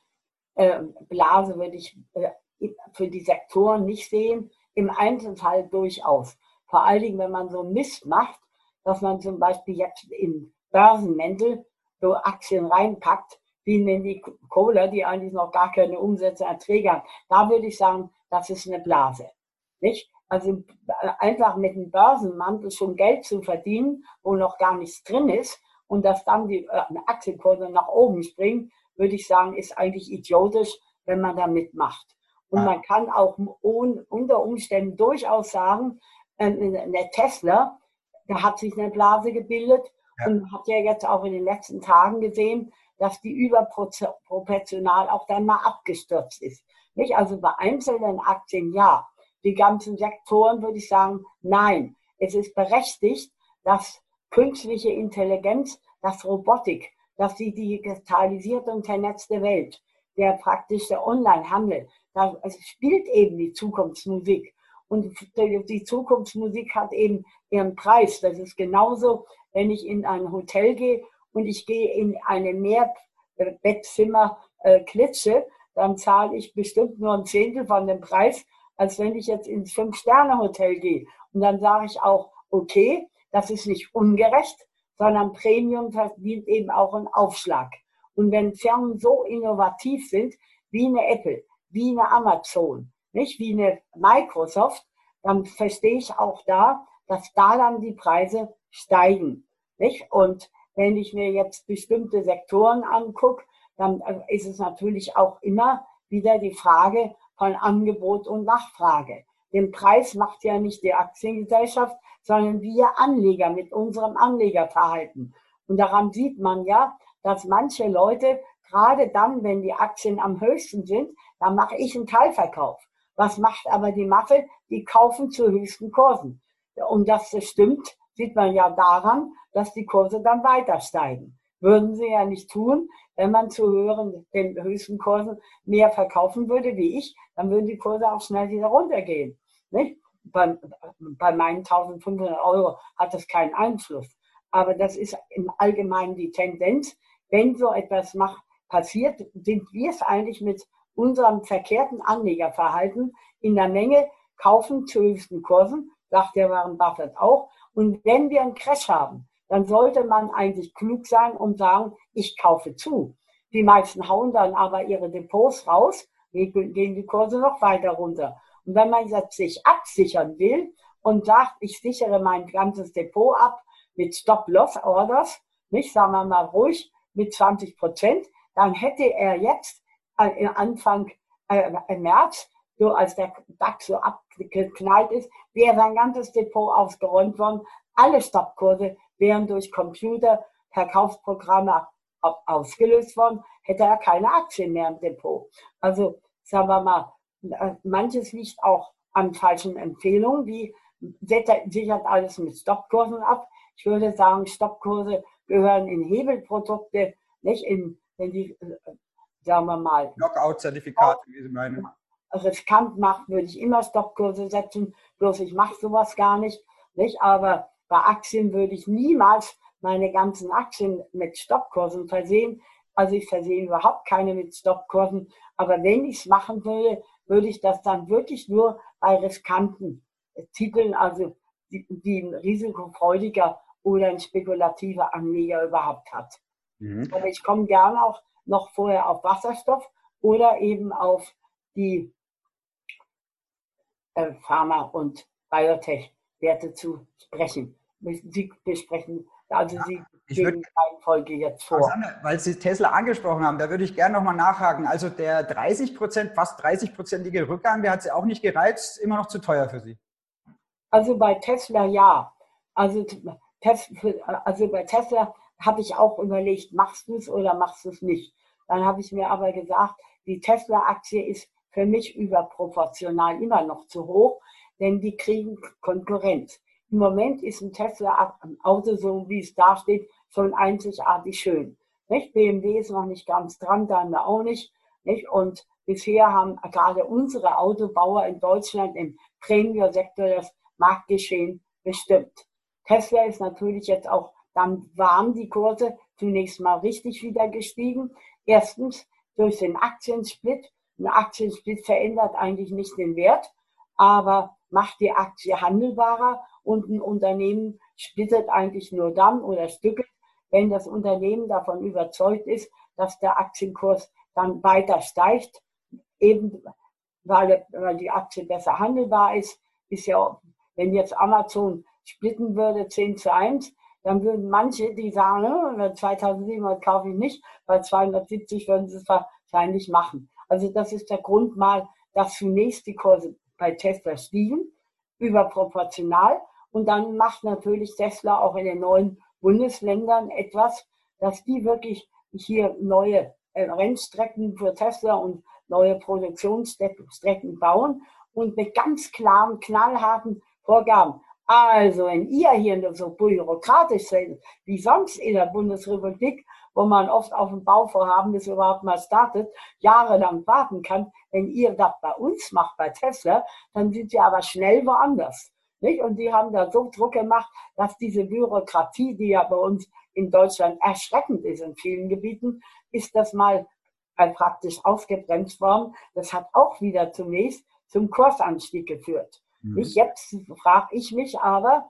äh, Blase würde ich äh, für die Sektoren nicht sehen, im Einzelfall durchaus. Vor allen Dingen, wenn man so Mist macht, dass man zum Beispiel jetzt in Börsenmäntel so Aktien reinpackt, wie in die Cola, die eigentlich noch gar keine Umsätze Erträge haben. Da würde ich sagen, das ist eine Blase. Nicht? Also einfach mit einem Börsenmantel schon Geld zu verdienen, wo noch gar nichts drin ist und dass dann die äh, Aktienkurse nach oben springen, würde ich sagen, ist eigentlich idiotisch, wenn man da mitmacht. Und ja. man kann auch unter Umständen durchaus sagen, eine äh, Tesla, da hat sich eine Blase gebildet ja. und hat ja jetzt auch in den letzten Tagen gesehen, dass die überproportional auch dann mal abgestürzt ist. Nicht? Also bei einzelnen Aktien ja. Die ganzen Sektoren würde ich sagen, nein. Es ist berechtigt, dass künstliche Intelligenz, dass Robotik, dass die digitalisierte und vernetzte Welt, der praktische Onlinehandel, da spielt eben die Zukunftsmusik. Und die Zukunftsmusik hat eben ihren Preis. Das ist genauso, wenn ich in ein Hotel gehe und ich gehe in eine Mehrbettzimmer äh, dann zahle ich bestimmt nur ein Zehntel von dem Preis, als wenn ich jetzt ins Fünf-Sterne-Hotel gehe. Und dann sage ich auch, okay, das ist nicht ungerecht, sondern Premium verdient eben auch einen Aufschlag. Und wenn Firmen so innovativ sind wie eine Apple, wie eine Amazon, nicht wie eine Microsoft, dann verstehe ich auch da, dass da dann die Preise steigen. Nicht? Und wenn ich mir jetzt bestimmte Sektoren angucke, dann äh, ist es natürlich auch immer wieder die Frage von Angebot und Nachfrage. Den Preis macht ja nicht die Aktiengesellschaft, sondern wir Anleger mit unserem Anlegerverhalten. Und daran sieht man ja, dass manche Leute, gerade dann, wenn die Aktien am höchsten sind, dann mache ich einen Teilverkauf. Was macht aber die Masse? Die kaufen zu höchsten Kursen. Und das stimmt, sieht man ja daran, dass die Kurse dann weiter steigen. Würden sie ja nicht tun, wenn man zu höheren, den höchsten Kursen mehr verkaufen würde wie ich, dann würden die Kurse auch schnell wieder runtergehen. Nicht? Bei, bei meinen 1500 Euro hat das keinen Einfluss. Aber das ist im Allgemeinen die Tendenz. Wenn so etwas macht, passiert, sind wir es eigentlich mit unserem verkehrten Anlegerverhalten in der Menge kaufen zu höchsten Kursen, sagt der Warren Buffett auch. Und wenn wir einen Crash haben, dann sollte man eigentlich klug sein und sagen, ich kaufe zu. Die meisten hauen dann aber ihre Depots raus, gehen die Kurse noch weiter runter. Und wenn man jetzt sich absichern will und sagt, ich sichere mein ganzes Depot ab mit Stop-Loss-Orders, nicht, sagen wir mal ruhig, mit 20 Prozent, dann hätte er jetzt äh, Anfang äh, März, so als der DAX so abgeknallt ist, wäre sein ganzes Depot ausgeräumt worden. Alle Stoppkurse wären durch Computer, Verkaufsprogramme ausgelöst worden, hätte er keine Aktien mehr im Depot. Also sagen wir mal, äh, manches liegt auch an falschen Empfehlungen, wie sichert alles mit Stoppkursen ab. Ich würde sagen, Stoppkurse gehören in Hebelprodukte, nicht in, in die, äh, sagen wir mal. Knockout-Zertifikate, wie Sie meinen. Riskant macht, würde ich immer Stoppkurse setzen, bloß ich mache sowas gar nicht, nicht? Aber bei Aktien würde ich niemals meine ganzen Aktien mit Stoppkursen versehen. Also ich versehe überhaupt keine mit Stoppkursen. Aber wenn ich es machen würde, würde ich das dann wirklich nur bei riskanten Titeln, also die, die risikofreudiger oder ein spekulativer Anleger überhaupt hat. Mhm. Aber ich komme gerne auch noch vorher auf Wasserstoff oder eben auf die äh, Pharma- und Biotech-Werte zu sprechen. Sie besprechen, also Sie ich geben die Folge jetzt vor. Weil Sie Tesla angesprochen haben, da würde ich gerne nochmal nachhaken. Also der 30 Prozent, fast 30-prozentige Rückgang, der hat Sie auch nicht gereizt, immer noch zu teuer für Sie? Also bei Tesla ja. Also, also bei Tesla habe ich auch überlegt, machst du es oder machst du es nicht. Dann habe ich mir aber gesagt, die Tesla-Aktie ist für mich überproportional immer noch zu hoch, denn die kriegen Konkurrenz. Im Moment ist ein Tesla-Auto, so wie es da steht, schon einzigartig schön. Nicht? BMW ist noch nicht ganz dran, dann auch nicht. nicht? Und bisher haben gerade unsere Autobauer in Deutschland im Premium-Sektor das Marktgeschehen bestimmt. Tesla ist natürlich jetzt auch, dann waren die Kurse zunächst mal richtig wieder gestiegen. Erstens durch den Aktiensplit. Ein Aktiensplit verändert eigentlich nicht den Wert, aber macht die Aktie handelbarer und ein Unternehmen splittet eigentlich nur dann oder stückelt, wenn das Unternehmen davon überzeugt ist, dass der Aktienkurs dann weiter steigt, eben weil, weil die Aktie besser handelbar ist, ist ja, wenn jetzt Amazon splitten würde 10 zu 1, dann würden manche, die sagen, ne, 2700 kaufe ich nicht, bei 270 würden sie es wahrscheinlich machen. Also das ist der Grund mal, dass zunächst die Kurse bei Tesla stiegen, überproportional. Und dann macht natürlich Tesla auch in den neuen Bundesländern etwas, dass die wirklich hier neue äh, Rennstrecken für Tesla und neue Produktionsstrecken bauen und mit ganz klaren, knallharten Vorgaben. Also, wenn ihr hier so bürokratisch seid, wie sonst in der Bundesrepublik, wo man oft auf ein Bauvorhaben, das überhaupt mal startet, jahrelang warten kann, wenn ihr das bei uns macht, bei Tesla, dann sind sie aber schnell woanders. Nicht? Und die haben da so Druck gemacht, dass diese Bürokratie, die ja bei uns in Deutschland erschreckend ist in vielen Gebieten, ist das mal praktisch ausgebremst worden. Das hat auch wieder zunächst zum Kursanstieg geführt. Mhm. Ich jetzt frage ich mich aber,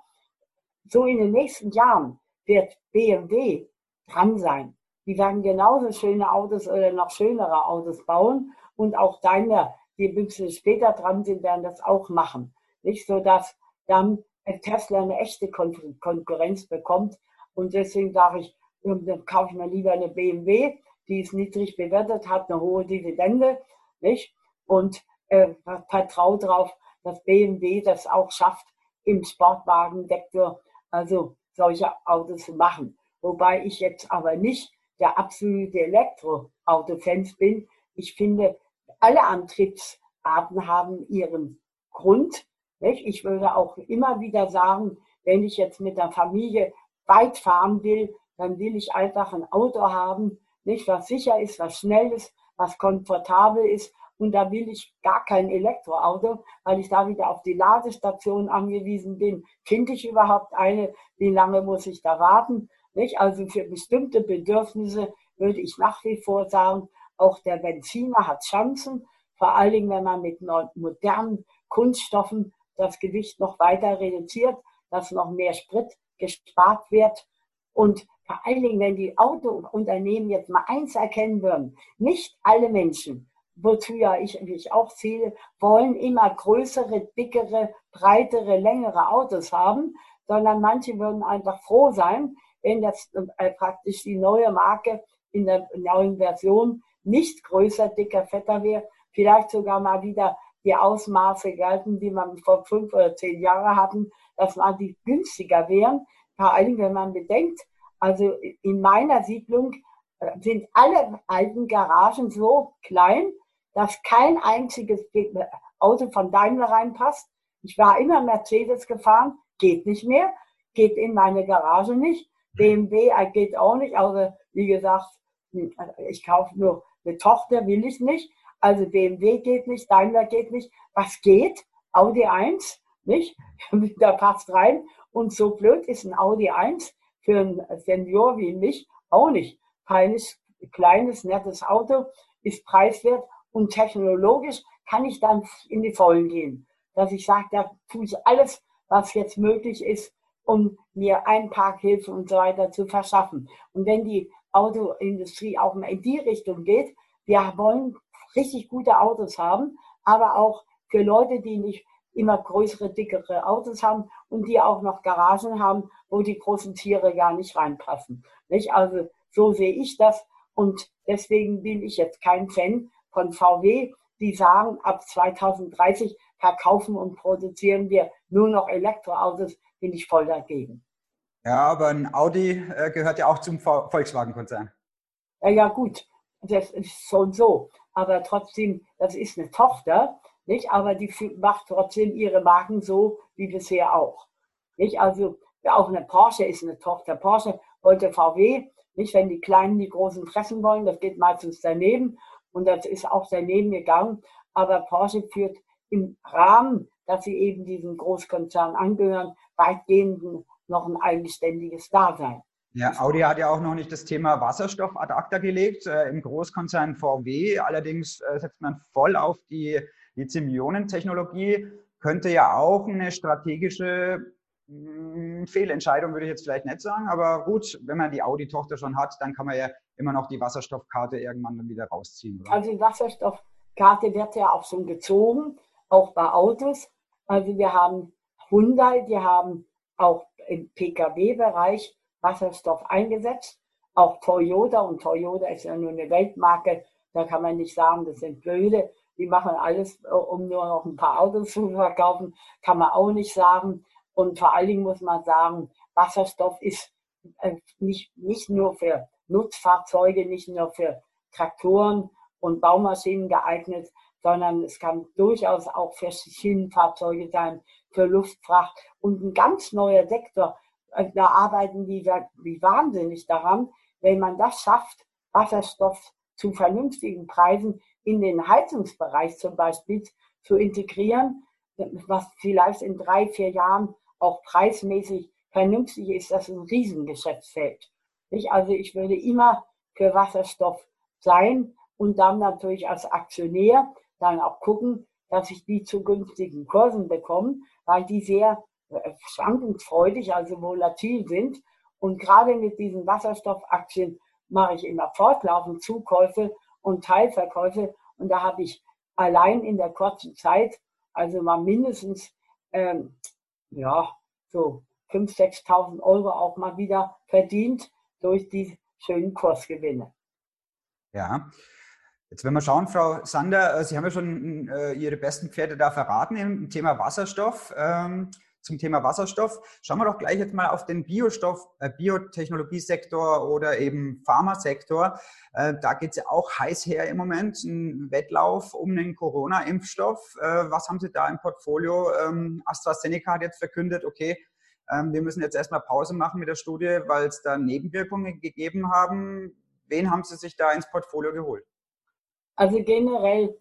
so in den nächsten Jahren wird BMW dran sein. Die werden genauso schöne Autos oder noch schönere Autos bauen Und auch Daimler, die ein bisschen später dran sind, werden das auch machen. Nicht so, dass dann Tesla eine echte Kon Konkurrenz bekommt. Und deswegen sage ich, dann kaufe ich mir lieber eine BMW, die ist niedrig bewertet, hat eine hohe Dividende, nicht? Und äh, vertraue darauf, dass BMW das auch schafft, im Sportwagensektor also solche Autos zu machen. Wobei ich jetzt aber nicht der absolute Elektroauto-Fans bin. Ich finde, alle Antriebsarten haben ihren Grund. Nicht? Ich würde auch immer wieder sagen, wenn ich jetzt mit der Familie weit fahren will, dann will ich einfach ein Auto haben, nicht was sicher ist, was schnell ist, was komfortabel ist. Und da will ich gar kein Elektroauto, weil ich da wieder auf die Ladestation angewiesen bin. Finde ich überhaupt eine? Wie lange muss ich da warten? Nicht? Also für bestimmte Bedürfnisse würde ich nach wie vor sagen, auch der Benziner hat Chancen, vor allen Dingen, wenn man mit modernen Kunststoffen das Gewicht noch weiter reduziert, dass noch mehr Sprit gespart wird. Und vor allen Dingen, wenn die Autounternehmen jetzt mal eins erkennen würden, nicht alle Menschen, wozu ja ich, ich auch zähle, wollen immer größere, dickere, breitere, längere Autos haben, sondern manche würden einfach froh sein, wenn das äh, praktisch die neue Marke in der neuen Version nicht größer, dicker, fetter wäre, vielleicht sogar mal wieder die Ausmaße gelten, die man vor fünf oder zehn Jahren hatten, dass man die günstiger wären. Vor allem, wenn man bedenkt, also in meiner Siedlung äh, sind alle alten Garagen so klein, dass kein einziges Auto von Daimler reinpasst. Ich war immer Mercedes gefahren, geht nicht mehr, geht in meine Garage nicht. BMW geht auch nicht, aber wie gesagt, ich kaufe nur eine Tochter, will ich nicht. Also BMW geht nicht, Daimler geht nicht. Was geht? Audi 1, nicht? (laughs) da passt rein. Und so blöd ist ein Audi 1 für einen Senior wie mich auch nicht. Keines kleines, nettes Auto ist preiswert und technologisch kann ich dann in die Vollen gehen. Dass ich sage, da tue ich alles, was jetzt möglich ist, um mir Einparkhilfe und so weiter zu verschaffen. Und wenn die Autoindustrie auch in die Richtung geht, wir wollen richtig gute Autos haben, aber auch für Leute, die nicht immer größere, dickere Autos haben und die auch noch Garagen haben, wo die großen Tiere gar nicht reinpassen. Nicht? Also so sehe ich das und deswegen bin ich jetzt kein Fan von VW, die sagen, ab 2030 verkaufen und produzieren wir nur noch Elektroautos, bin ich voll dagegen. Ja, aber ein Audi äh, gehört ja auch zum Volkswagen-Konzern. Ja, ja, gut, das ist so und so. Aber trotzdem, das ist eine Tochter, nicht? Aber die macht trotzdem ihre Marken so wie bisher auch. Nicht? Also auch eine Porsche ist eine Tochter. Porsche wollte VW, nicht wenn die Kleinen die Großen fressen wollen, das geht meistens daneben und das ist auch daneben gegangen. Aber Porsche führt im Rahmen, dass sie eben diesem Großkonzern angehören, weitgehend noch ein eigenständiges Dasein. Ja, Audi hat ja auch noch nicht das Thema Wasserstoff ad acta gelegt äh, im Großkonzern VW. Allerdings äh, setzt man voll auf die Lithium-Ionen-Technologie. Könnte ja auch eine strategische mh, hm, Fehlentscheidung, würde ich jetzt vielleicht nicht sagen. Aber gut, wenn man die Audi-Tochter schon hat, dann kann man ja immer noch die Wasserstoffkarte irgendwann dann wieder rausziehen. Oder? Also die Wasserstoffkarte wird ja auch schon gezogen, auch bei Autos. Also wir haben Hyundai, die haben auch im Pkw-Bereich Wasserstoff eingesetzt. Auch Toyota, und Toyota ist ja nur eine Weltmarke, da kann man nicht sagen, das sind blöde. Die machen alles, um nur noch ein paar Autos zu verkaufen, kann man auch nicht sagen. Und vor allen Dingen muss man sagen, Wasserstoff ist äh, nicht, nicht nur für Nutzfahrzeuge, nicht nur für Traktoren und Baumaschinen geeignet, sondern es kann durchaus auch für Schienenfahrzeuge sein, für Luftfracht und ein ganz neuer Sektor. Da arbeiten die wie wahnsinnig daran, wenn man das schafft, Wasserstoff zu vernünftigen Preisen in den Heizungsbereich zum Beispiel zu integrieren, was vielleicht in drei, vier Jahren auch preismäßig vernünftig ist, das ist ein Riesengeschäftsfeld. Also ich würde immer für Wasserstoff sein und dann natürlich als Aktionär dann auch gucken, dass ich die zu günstigen Kursen bekomme, weil die sehr äh, schwankungsfreudig, also volatil sind. Und gerade mit diesen Wasserstoffaktien mache ich immer fortlaufend Zukäufe und Teilverkäufe. Und da habe ich allein in der kurzen Zeit, also mal mindestens, ähm, ja, so 5.000, 6.000 Euro auch mal wieder verdient durch die schönen Kursgewinne. Ja. Jetzt, wenn wir schauen, Frau Sander, äh, Sie haben ja schon äh, Ihre besten Pferde da verraten im Thema Wasserstoff. Ähm, zum Thema Wasserstoff. Schauen wir doch gleich jetzt mal auf den Biostoff, äh, Biotechnologiesektor oder eben Pharmasektor. Da geht es ja auch heiß her im Moment, ein Wettlauf um den Corona-Impfstoff. Was haben Sie da im Portfolio? Ähm, AstraZeneca hat jetzt verkündet, okay, ähm, wir müssen jetzt erstmal Pause machen mit der Studie, weil es da Nebenwirkungen gegeben haben. Wen haben Sie sich da ins Portfolio geholt? Also generell,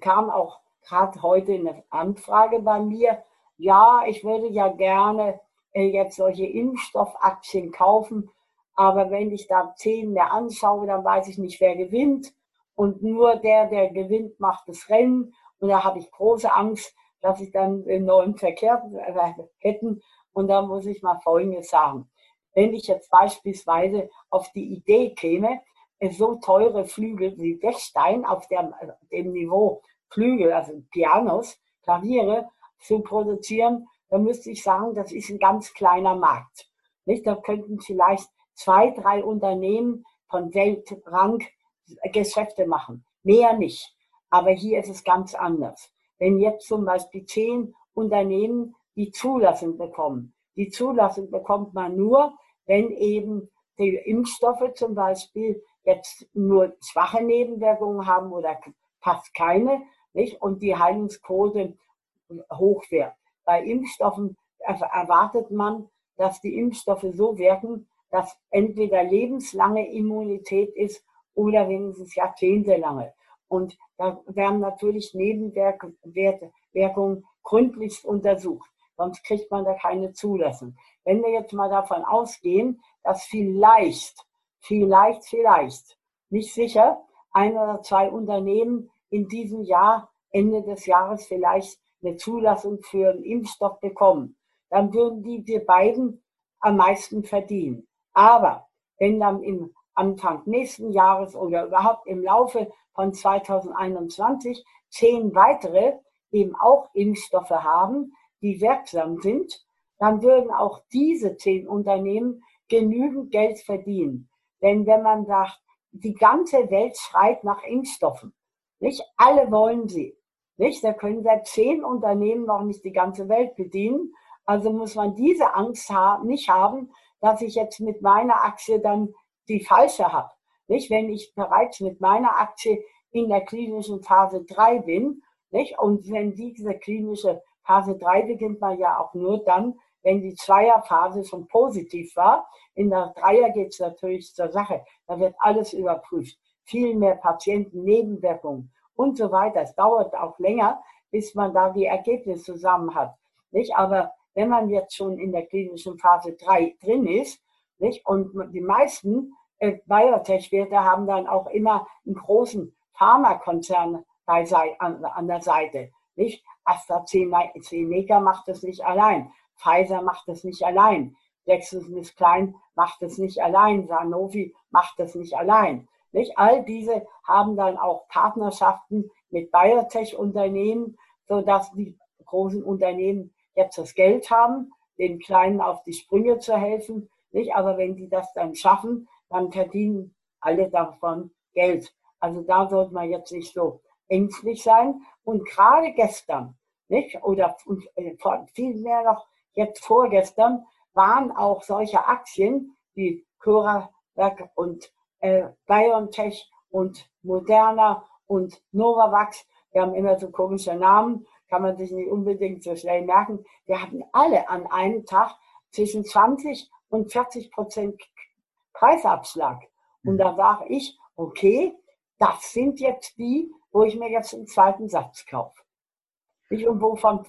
kam auch gerade heute eine Anfrage bei mir, ja, ich würde ja gerne äh, jetzt solche Impfstoffaktien kaufen, aber wenn ich da zehn mehr anschaue, dann weiß ich nicht, wer gewinnt. Und nur der, der gewinnt, macht das Rennen. Und da habe ich große Angst, dass ich dann einen neuen Verkehr äh, hätten. Und da muss ich mal Folgendes sagen. Wenn ich jetzt beispielsweise auf die Idee käme, äh, so teure Flügel wie Bechstein auf dem, dem Niveau Flügel, also Pianos, Klaviere, zu produzieren, dann müsste ich sagen, das ist ein ganz kleiner Markt. Nicht? Da könnten vielleicht zwei, drei Unternehmen von Weltrang Geschäfte machen. Mehr nicht. Aber hier ist es ganz anders. Wenn jetzt zum Beispiel zehn Unternehmen die Zulassung bekommen. Die Zulassung bekommt man nur, wenn eben die Impfstoffe zum Beispiel jetzt nur schwache Nebenwirkungen haben oder fast keine, nicht? Und die Heilungsquote hoch wäre. Bei Impfstoffen erwartet man, dass die Impfstoffe so wirken, dass entweder lebenslange Immunität ist oder wenigstens jahrzehntelange. Und da werden natürlich Nebenwirkungen gründlichst untersucht. Sonst kriegt man da keine Zulassung. Wenn wir jetzt mal davon ausgehen, dass vielleicht, vielleicht, vielleicht, nicht sicher, ein oder zwei Unternehmen in diesem Jahr, Ende des Jahres vielleicht eine Zulassung für einen Impfstoff bekommen, dann würden die, die beiden am meisten verdienen. Aber wenn dann im Anfang nächsten Jahres oder überhaupt im Laufe von 2021 zehn weitere eben auch Impfstoffe haben, die wirksam sind, dann würden auch diese zehn Unternehmen genügend Geld verdienen. Denn wenn man sagt, die ganze Welt schreit nach Impfstoffen, nicht alle wollen sie, nicht? Da können selbst zehn Unternehmen noch nicht die ganze Welt bedienen. Also muss man diese Angst haben, nicht haben, dass ich jetzt mit meiner Aktie dann die falsche habe. Nicht? Wenn ich bereits mit meiner Aktie in der klinischen Phase 3 bin, nicht? und wenn diese klinische Phase 3 beginnt man ja auch nur dann, wenn die Zweierphase schon positiv war. In der Dreier geht es natürlich zur Sache. Da wird alles überprüft. Viel mehr Patienten, Nebenwirkungen und so weiter. Es dauert auch länger, bis man da die Ergebnisse zusammen hat. Nicht? Aber wenn man jetzt schon in der klinischen Phase 3 drin ist, nicht? und die meisten äh, Biotech-Werte haben dann auch immer einen großen Pharmakonzern bei, an, an der Seite. Nicht? AstraZeneca macht das nicht allein. Pfizer macht das nicht allein. Klein macht das nicht allein. Sanofi macht das nicht allein. Nicht? All diese haben dann auch Partnerschaften mit Biotech-Unternehmen, sodass die großen Unternehmen jetzt das Geld haben, den Kleinen auf die Sprünge zu helfen. Nicht? Aber wenn die das dann schaffen, dann verdienen alle davon Geld. Also da sollte man jetzt nicht so ängstlich sein. Und gerade gestern, nicht? oder äh, viel mehr noch jetzt vorgestern, waren auch solche Aktien wie CuraVac und äh, BioNTech und Moderna und Novavax, die haben immer so komische Namen, kann man sich nicht unbedingt so schnell merken. Die hatten alle an einem Tag zwischen 20 und 40 Prozent Preisabschlag. Und mhm. da sage ich, okay, das sind jetzt die, wo ich mir jetzt einen zweiten Satz kaufe. Ich und wovon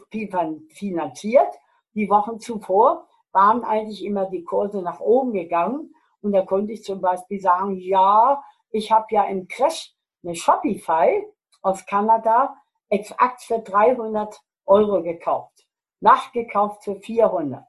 finanziert? Die Wochen zuvor waren eigentlich immer die Kurse nach oben gegangen und da konnte ich zum Beispiel sagen, ja, ich habe ja im Crash eine Shopify aus Kanada exakt für 300 Euro gekauft. Nachgekauft für 400.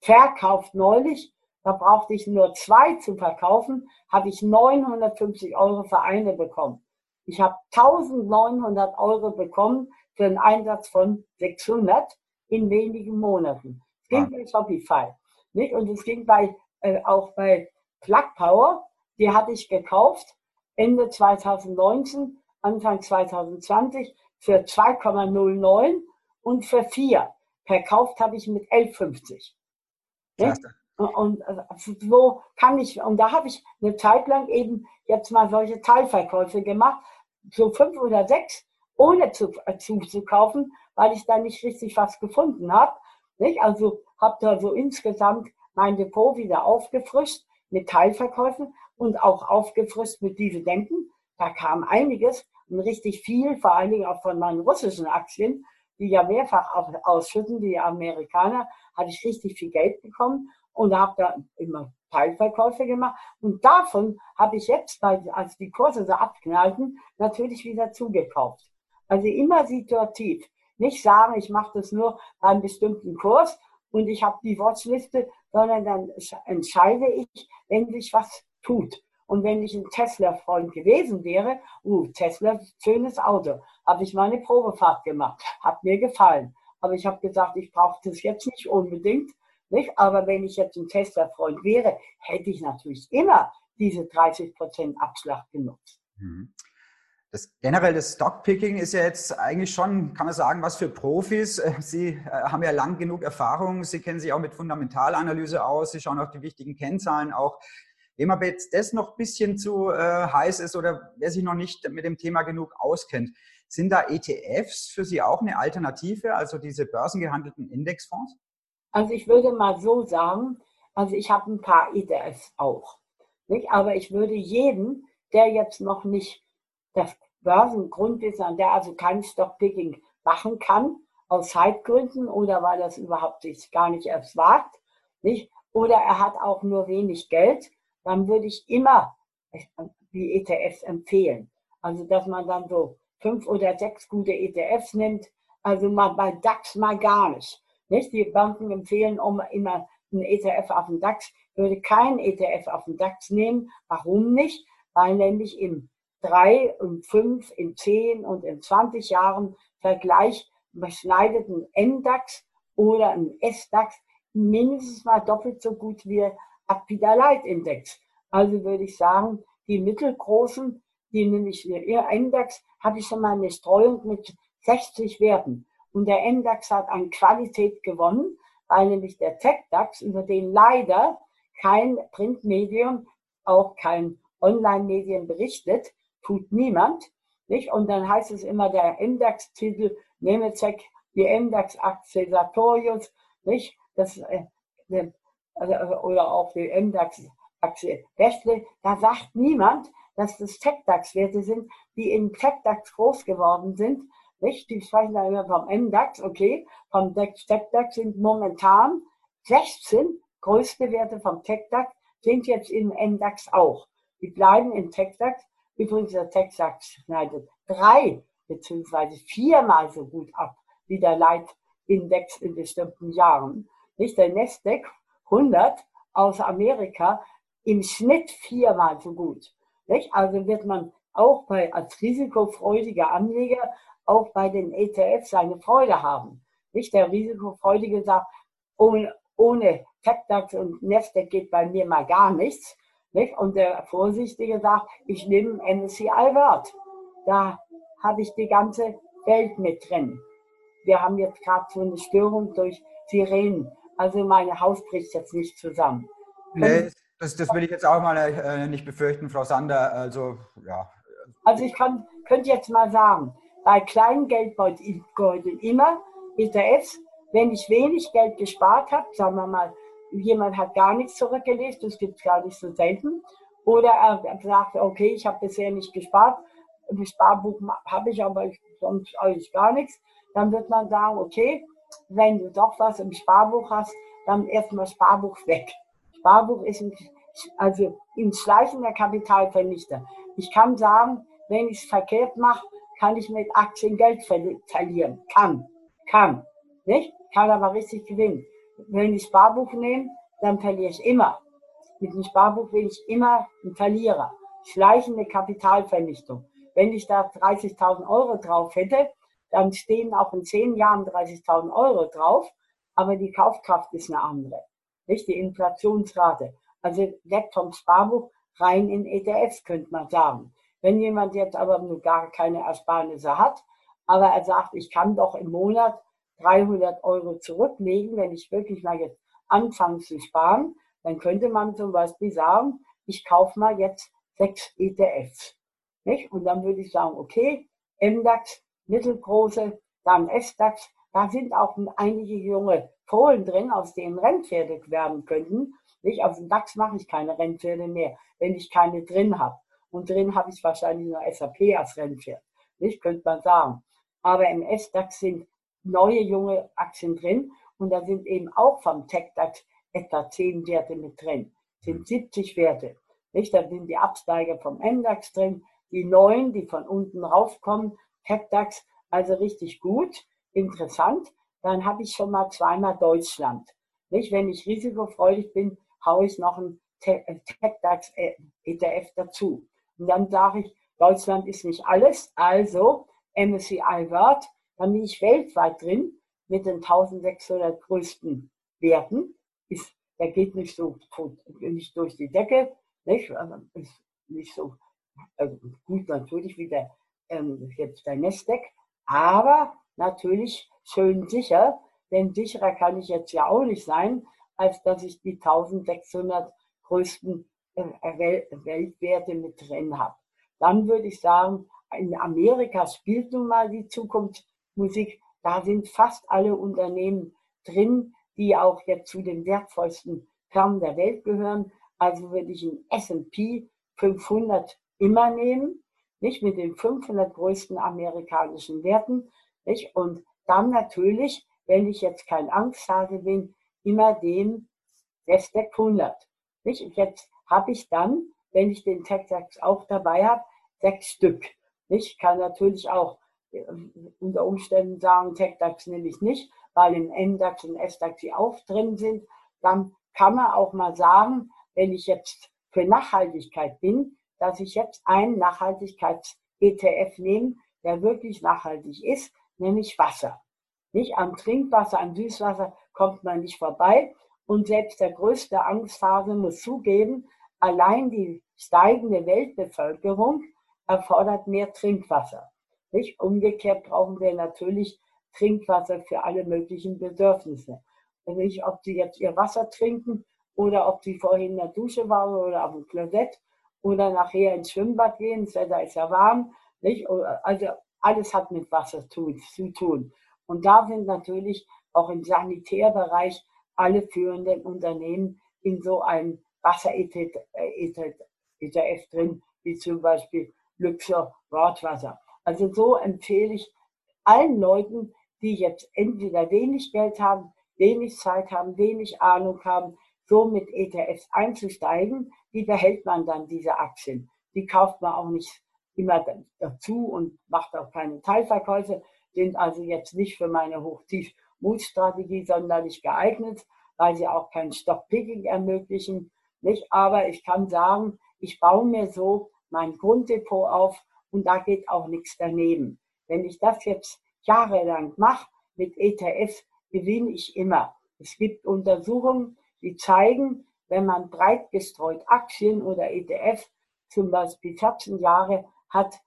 Verkauft neulich, da brauchte ich nur zwei zu verkaufen, habe ich 950 Euro für eine bekommen. Ich habe 1900 Euro bekommen für einen Einsatz von 600 in wenigen Monaten. Es ging bei Shopify. Nicht? Und es ging bei, äh, auch bei Plug Power. Die hatte ich gekauft Ende 2019, Anfang 2020 für 2,09 und für 4. Verkauft habe ich mit 11,50. Und also, so kann ich, und da habe ich eine Zeit lang eben jetzt mal solche Teilverkäufe gemacht, so fünf oder sechs, ohne zu, äh, zuzukaufen, weil ich da nicht richtig was gefunden habe. Nicht? Also habe da so insgesamt mein Depot wieder aufgefrischt mit Teilverkäufen und auch aufgefrischt mit Dividenden. Da kam einiges und richtig viel, vor allen Dingen auch von meinen russischen Aktien, die ja mehrfach ausschütten, die Amerikaner, hatte ich richtig viel Geld bekommen und habe da immer Teilverkäufe gemacht. Und davon habe ich jetzt, als die Kurse so abknallten, natürlich wieder zugekauft. Also immer situativ. Nicht sagen, ich mache das nur bei einem bestimmten Kurs und ich habe die Watchliste, sondern dann entscheide ich, wenn sich was tut. Und wenn ich ein Tesla-Freund gewesen wäre, uh, Tesla, schönes Auto, habe ich mal eine Probefahrt gemacht, hat mir gefallen. Aber ich habe gesagt, ich brauche das jetzt nicht unbedingt. Nicht? Aber wenn ich jetzt ein Tesla-Freund wäre, hätte ich natürlich immer diese 30% Abschlag genutzt. Mhm. Das generell das Stockpicking ist ja jetzt eigentlich schon, kann man sagen, was für Profis. Sie äh, haben ja lang genug Erfahrung, Sie kennen sich auch mit Fundamentalanalyse aus, Sie schauen auch die wichtigen Kennzahlen auch. Wem aber jetzt das noch ein bisschen zu äh, heiß ist oder wer sich noch nicht mit dem Thema genug auskennt, sind da ETFs für Sie auch eine Alternative, also diese börsengehandelten Indexfonds? Also ich würde mal so sagen, also ich habe ein paar ETFs auch. Nicht? Aber ich würde jeden, der jetzt noch nicht das Börsengrundwissen, der also kein Stockpicking machen kann, aus Zeitgründen oder weil es überhaupt sich gar nicht erst wagt, nicht? oder er hat auch nur wenig Geld, dann würde ich immer die ETFs empfehlen. Also, dass man dann so fünf oder sechs gute ETFs nimmt, also mal bei DAX mal gar nicht. Nicht? Die Banken empfehlen um immer einen ETF auf den DAX. Ich würde keinen ETF auf den DAX nehmen. Warum nicht? Weil nämlich in drei und fünf, in zehn und in 20 Jahren Vergleich beschneideten MDAX oder ein SDAX mindestens mal doppelt so gut wie Apida Light Index. Also würde ich sagen, die mittelgroßen, die nämlich ihr Index, habe ich schon mal eine Streuung mit 60 Werten. Und der MDAX hat an Qualität gewonnen, weil nämlich der TechDAX, über den leider kein Printmedium, auch kein Online-Medien berichtet, tut niemand. Nicht? Und dann heißt es immer der MDAX-Titel, Nemetzek, die MDAX-Aktie Sartorius, nicht? Das, äh, also, oder auch die MDAX-Aktie Nestle. Da sagt niemand, dass das TechDAX-Werte sind, die in TechDAX groß geworden sind. Nicht? Die sprechen da immer vom MDAX, okay. Vom TechDAX sind momentan 16 größte Werte vom TechDAX sind jetzt in MDAX auch. Die bleiben in TechDAX Übrigens, der Texas schneidet drei beziehungsweise viermal so gut ab wie der Leitindex in bestimmten Jahren. Nicht der Nasdaq 100 aus Amerika im Schnitt viermal so gut. Nicht? Also wird man auch bei, als risikofreudiger Anleger auch bei den ETFs seine Freude haben. Nicht der risikofreudige sagt, ohne, ohne TechDAX und Nasdaq geht bei mir mal gar nichts. Nicht? Und der Vorsichtige sagt, ich nehme MSCI World. Da habe ich die ganze Welt mit drin. Wir haben jetzt gerade so eine Störung durch Sirenen. Also mein Haus bricht jetzt nicht zusammen. Nee, das, das will ich jetzt auch mal äh, nicht befürchten, Frau Sander. Also, ja. Also ich kann, könnte jetzt mal sagen, bei kleinen Geldbeuteln immer ETFs, wenn ich wenig Geld gespart habe, sagen wir mal jemand hat gar nichts zurückgelegt, das gibt es gar nicht so selten. Oder er sagt, okay, ich habe bisher nicht gespart, ein Sparbuch habe ich, aber sonst eigentlich gar nichts. Dann wird man sagen, okay, wenn du doch was im Sparbuch hast, dann erstmal Sparbuch weg. Sparbuch ist ein, also ein schleichender Kapitalvernichter. Ich kann sagen, wenn ich es verkehrt mache, kann ich mit Aktien Geld verlieren. Kann. Kann. Nicht? Kann aber richtig gewinnen. Wenn ich Sparbuch nehme, dann verliere ich immer. Mit dem Sparbuch bin ich immer ein Verlierer. Schleichende Kapitalvernichtung. wenn ich da 30.000 Euro drauf hätte, dann stehen auch in zehn Jahren 30.000 Euro drauf, aber die Kaufkraft ist eine andere, nicht die Inflationsrate. Also weg vom Sparbuch rein in ETFs, könnte man sagen. Wenn jemand jetzt aber nur gar keine Ersparnisse hat, aber er sagt, ich kann doch im Monat 300 Euro zurücklegen, wenn ich wirklich mal jetzt anfange zu sparen, dann könnte man zum Beispiel sagen, ich kaufe mal jetzt sechs ETFs. Nicht? Und dann würde ich sagen, okay, MDAX, mittelgroße, dann SDAX, da sind auch einige junge Fohlen drin, aus denen Rennpferde werden könnten. Nicht? Auf dem DAX mache ich keine Rennpferde mehr, wenn ich keine drin habe. Und drin habe ich wahrscheinlich nur SAP als Rennpferd. Nicht? Könnte man sagen. Aber im SDAX sind neue junge Aktien drin und da sind eben auch vom TechDAX etwa 10 Werte mit drin, sind 70 mhm. Werte. Nicht? Da sind die Absteiger vom MDAX drin, die neuen, die von unten raufkommen, TechDAX, also richtig gut, interessant. Dann habe ich schon mal zweimal Deutschland. Nicht? Wenn ich risikofreudig bin, haue ich noch ein TechDAX ETF dazu. Und dann sage ich, Deutschland ist nicht alles, also MSCI World, dann bin ich weltweit drin mit den 1600 größten Werten. Ist, der geht nicht so nicht durch die Decke, nicht? Also ist nicht so also gut natürlich wie der, ähm, jetzt der Nasdaq, aber natürlich schön sicher, denn sicherer kann ich jetzt ja auch nicht sein, als dass ich die 1600 größten Weltwerte mit drin habe. Dann würde ich sagen, in Amerika spielt nun mal die Zukunftsmusik. Da sind fast alle Unternehmen drin, die auch jetzt zu den wertvollsten Firmen der Welt gehören. Also würde ich einen S&P 500 immer nehmen, nicht mit den 500 größten amerikanischen Werten, nicht? Und dann natürlich, wenn ich jetzt kein Angsthase bin, immer den Nasdaq 100. Nicht? Jetzt habe ich dann, wenn ich den TechDAX auch dabei habe, sechs Stück. Ich kann natürlich auch äh, unter Umständen sagen, TechDAX nehme ich nicht, weil im MDAX und SDAX die auch drin sind. Dann kann man auch mal sagen, wenn ich jetzt für Nachhaltigkeit bin, dass ich jetzt einen Nachhaltigkeits-ETF nehme, der wirklich nachhaltig ist, nämlich Wasser. Nicht am Trinkwasser, am Süßwasser kommt man nicht vorbei. Und selbst der größte Angstphase muss zugeben, allein die steigende Weltbevölkerung erfordert mehr Trinkwasser. Nicht? Umgekehrt brauchen wir natürlich Trinkwasser für alle möglichen Bedürfnisse. Nicht, ob Sie jetzt Ihr Wasser trinken oder ob Sie vorhin in der Dusche waren oder auf dem Klosett oder nachher ins Schwimmbad gehen. Das Wetter ist ja warm. Nicht? Also alles hat mit Wasser zu tun. Und da sind natürlich auch im Sanitärbereich alle führenden Unternehmen in so einem Wasser-ETF drin, wie zum Beispiel Luxor Wortwasser. Also so empfehle ich allen Leuten, die jetzt entweder wenig Geld haben, wenig Zeit haben, wenig Ahnung haben, so mit ETFs einzusteigen. Wie behält man dann diese Aktien? Die kauft man auch nicht immer dazu und macht auch keine Teilverkäufe, sind also jetzt nicht für meine Hochtief-Mutstrategie sonderlich geeignet, weil sie auch kein Stockpicking ermöglichen. Nicht? Aber ich kann sagen, ich baue mir so mein Grunddepot auf und da geht auch nichts daneben. Wenn ich das jetzt jahrelang mache mit ETF, gewinne ich immer. Es gibt Untersuchungen, die zeigen, wenn man breit gestreut Aktien oder ETF zum Beispiel 14 Jahre hat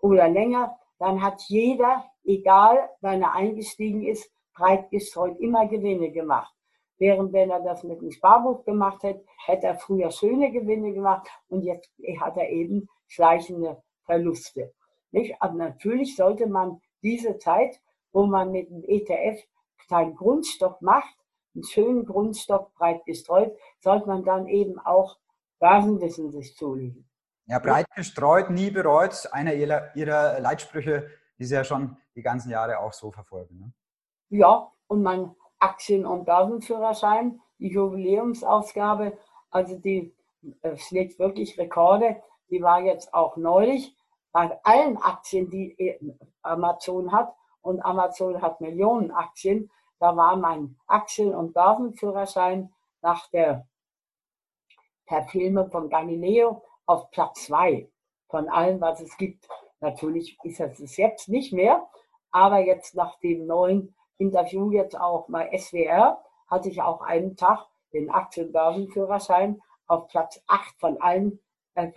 oder länger, dann hat jeder, egal wann er eingestiegen ist, breit gestreut immer Gewinne gemacht. Während wenn er das mit dem Sparbuch gemacht hätte, hätte er früher schöne Gewinne gemacht und jetzt hat er eben schleichende Verluste. Nicht? Aber natürlich sollte man diese Zeit, wo man mit dem ETF seinen Grundstock macht, einen schönen Grundstock breit gestreut, sollte man dann eben auch Börsenwissen sich zulegen. Ja, breit gestreut, nie bereut, einer ihrer, ihrer Leitsprüche, die Sie ja schon die ganzen Jahre auch so verfolgen. Ne? Ja, und man Aktien- und Börsenführerschein, die Jubiläumsausgabe, also die äh, schlägt wirklich Rekorde. Die war jetzt auch neulich bei allen Aktien, die äh, Amazon hat. Und Amazon hat Millionen Aktien. Da war mein Aktien- und Börsenführerschein nach der Verfilmung von Galileo auf Platz zwei von allem, was es gibt. Natürlich ist es jetzt nicht mehr, aber jetzt nach dem neuen Interview jetzt auch bei SWR hatte ich auch einen Tag den Aktienbörsenführerschein auf Platz 8 von allen äh,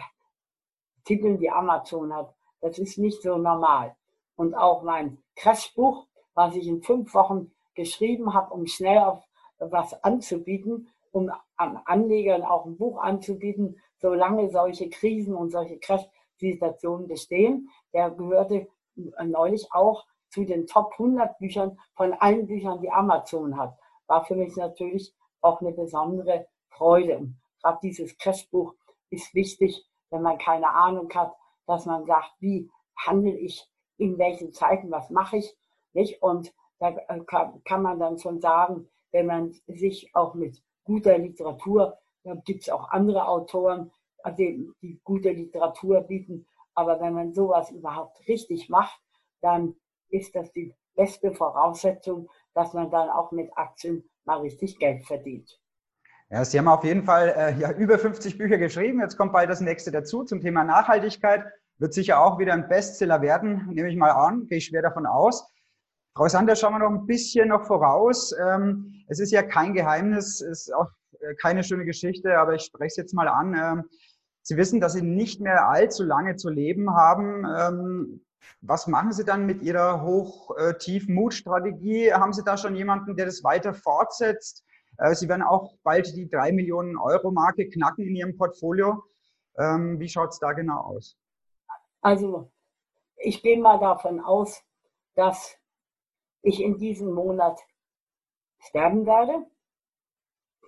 Titeln, die Amazon hat. Das ist nicht so normal. Und auch mein Crashbuch, was ich in fünf Wochen geschrieben habe, um schnell auf was anzubieten, um an Anlegern auch ein Buch anzubieten, solange solche Krisen und solche Crash-Situationen bestehen. Der gehörte neulich auch zu den Top 100 Büchern von allen Büchern, die Amazon hat. War für mich natürlich auch eine besondere Freude. Und gerade dieses Crashbuch ist wichtig, wenn man keine Ahnung hat, dass man sagt, wie handle ich, in welchen Zeiten, was mache ich, nicht? Und da äh, kann, man dann schon sagen, wenn man sich auch mit guter Literatur, da gibt es auch andere Autoren, die, die gute Literatur bieten, aber wenn man sowas überhaupt richtig macht, dann ist das die beste Voraussetzung, dass man dann auch mit Aktien mal richtig Geld verdient. Ja, Sie haben auf jeden Fall äh, ja, über 50 Bücher geschrieben. Jetzt kommt bald das nächste dazu zum Thema Nachhaltigkeit. Wird sicher auch wieder ein Bestseller werden, nehme ich mal an, gehe ich schwer davon aus. Frau Sander, schauen wir noch ein bisschen noch voraus. Ähm, es ist ja kein Geheimnis, ist auch äh, keine schöne Geschichte, aber ich spreche es jetzt mal an. Ähm, Sie wissen, dass Sie nicht mehr allzu lange zu leben haben. Ähm, was machen Sie dann mit Ihrer Hoch-Tief-Mut-Strategie? Haben Sie da schon jemanden, der das weiter fortsetzt? Äh, Sie werden auch bald die drei Millionen Euro Marke knacken in Ihrem Portfolio. Ähm, wie schaut es da genau aus? Also, ich gehe mal davon aus, dass ich in diesem Monat sterben werde.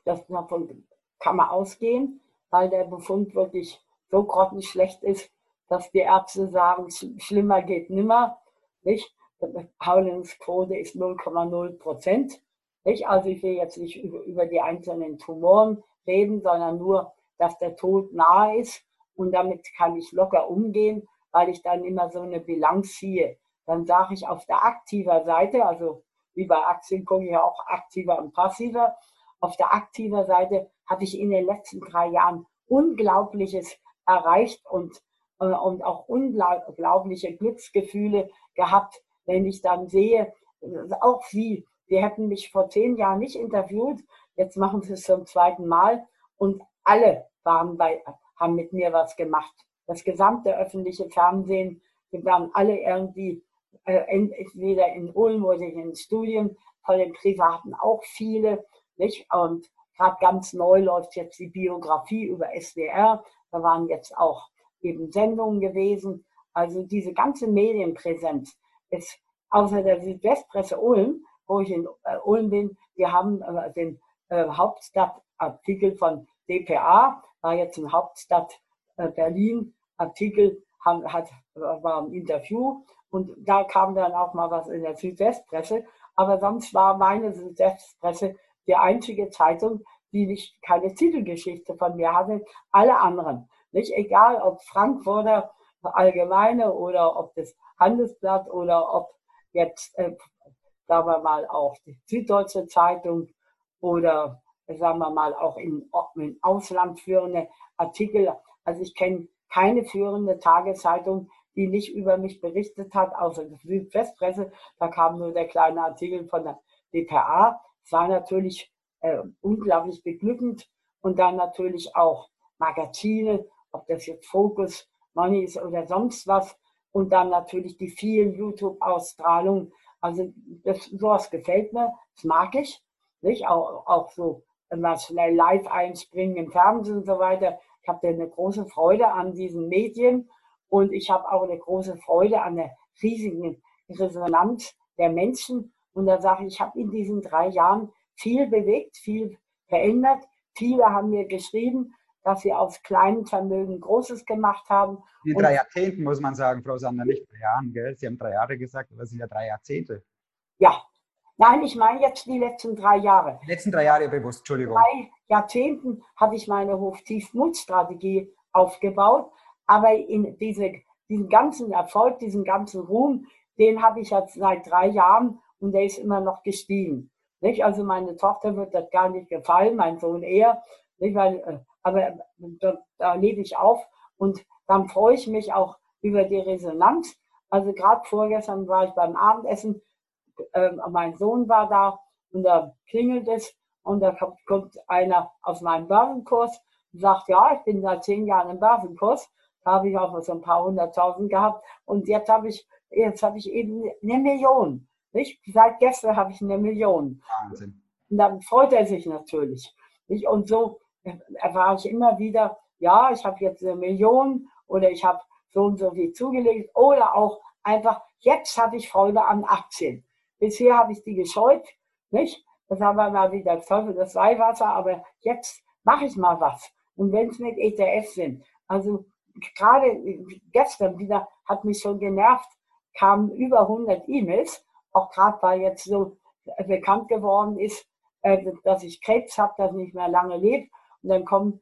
Das davon kann man ausgehen, weil der Befund wirklich so grottenschlecht ist, dass die Ärzte sagen, schlimmer geht nimmer. Nicht? Die Heilungsquote ist 0,0 Prozent. Nicht? Also ich will jetzt nicht über, über die einzelnen Tumoren reden, sondern nur, dass der Tod nahe ist und damit kann ich locker umgehen, weil ich dann immer so eine Bilanz ziehe. Dann sage ich auf der aktiver Seite, also wie bei Aktien gucke ich ja auch aktiver und passiver. Auf der aktiver Seite habe ich in den letzten drei Jahren Unglaubliches erreicht und, und auch unglaubliche Glücksgefühle gehabt, wenn ich dann sehe, auch Sie, Sie hätten mich vor zehn Jahren nicht interviewt. Jetzt machen Sie es zum zweiten Mal. Und alle waren bei, haben mit mir was gemacht. Das gesamte öffentliche Fernsehen, wir waren alle irgendwie äh, entweder in Ulm oder in Studien, von den Privaten auch viele. Nicht? Und gerade ganz neu läuft jetzt die Biografie über SWR. Da waren jetzt auch eben Sendungen gewesen. Also diese ganze Medienpräsenz ist außer der Südwestpresse Ulm wo ich in äh, Ulm bin, wir haben äh, den äh, Hauptstadtartikel von DPA, war jetzt ein Hauptstadt Berlin Artikel, hat, war ein Interview und da kam dann auch mal was in der Südwestpresse. Aber sonst war meine Südwestpresse die einzige Zeitung, die nicht keine Titelgeschichte von mir hatte. Alle anderen, nicht egal ob Frankfurter Allgemeine oder ob das Handelsblatt oder ob jetzt äh, sagen wir mal, auch die Süddeutsche Zeitung oder sagen wir mal auch im, im Ausland führende Artikel. Also ich kenne keine führende Tageszeitung, die nicht über mich berichtet hat, außer die Südwestpresse. Da kam nur der kleine Artikel von der DPA. Es war natürlich äh, unglaublich beglückend. Und dann natürlich auch Magazine, ob das jetzt Focus, Money ist oder sonst was. Und dann natürlich die vielen YouTube-Ausstrahlungen also das, sowas gefällt mir, das mag ich. Nicht? Auch, auch so immer schnell live einspringen im Fernsehen und so weiter. Ich habe eine große Freude an diesen Medien und ich habe auch eine große Freude an der riesigen Resonanz der Menschen. Und da sage ich, ich habe in diesen drei Jahren viel bewegt, viel verändert. Viele haben mir geschrieben, dass sie aus kleinen Vermögen Großes gemacht haben. In drei Jahrzehnten muss man sagen, Frau Sander, nicht drei Jahren, gell? Sie haben drei Jahre gesagt, aber es sind ja drei Jahrzehnte. Ja. Nein, ich meine jetzt die letzten drei Jahre. Die letzten drei Jahre bewusst, Entschuldigung. In drei Jahrzehnten habe ich meine Hoch-Tief-Mut-Strategie aufgebaut, aber in diese, diesen ganzen Erfolg, diesen ganzen Ruhm, den habe ich jetzt seit drei Jahren und der ist immer noch gestiegen. Nicht? Also meine Tochter wird das gar nicht gefallen, mein Sohn eher, nicht? weil äh, aber da, da lebe ich auf und dann freue ich mich auch über die Resonanz. Also gerade vorgestern war ich beim Abendessen, äh, mein Sohn war da und da klingelt es und da kommt, kommt einer aus meinem Börsenkurs und sagt, ja, ich bin seit zehn Jahren im Börsenkurs. Da habe ich auch so ein paar hunderttausend gehabt und jetzt habe ich, jetzt habe ich eben eine Million. Nicht? Seit gestern habe ich eine Million. Wahnsinn. Und dann freut er sich natürlich. Nicht? Und so erfahre ich immer wieder, ja, ich habe jetzt eine Million oder ich habe so und so viel zugelegt oder auch einfach, jetzt habe ich Freude an Aktien. Bisher habe ich die gescheut, nicht? Das haben wir mal wieder Teufel das Weihwasser, aber jetzt mache ich mal was. Und wenn es mit ETF sind, also gerade gestern wieder hat mich schon genervt, kamen über 100 E-Mails, auch gerade weil jetzt so bekannt geworden ist, äh, dass ich Krebs habe, dass ich nicht mehr lange lebe. Und dann kommen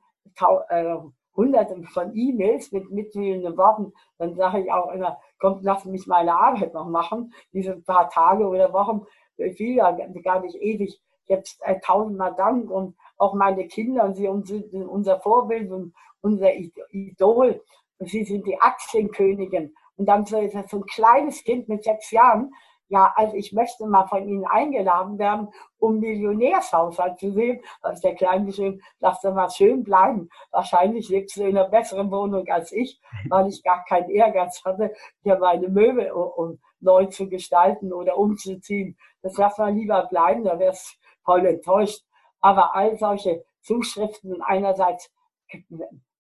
äh, hunderte von E-Mails mit mitfühlenden Worten. Dann sage ich auch immer, kommt, lass mich meine Arbeit noch machen, diese paar Tage oder Wochen. Ich will ja gar nicht ewig jetzt äh, tausendmal Dank und auch meine Kinder, und sie sind unser Vorbild und unser Idol. Sie sind die Aktienkönigin. Und dann so, so ein kleines Kind mit sechs Jahren, ja, also ich möchte mal von Ihnen eingeladen werden, um Millionärshaushalt zu sehen. Da ist der Kleine geschrieben, lass doch mal schön bleiben. Wahrscheinlich lebst du in einer besseren Wohnung als ich, weil ich gar keinen Ehrgeiz hatte, hier meine Möbel um, neu zu gestalten oder umzuziehen. Das lass mal lieber bleiben, da wärst voll enttäuscht. Aber all solche Zuschriften einerseits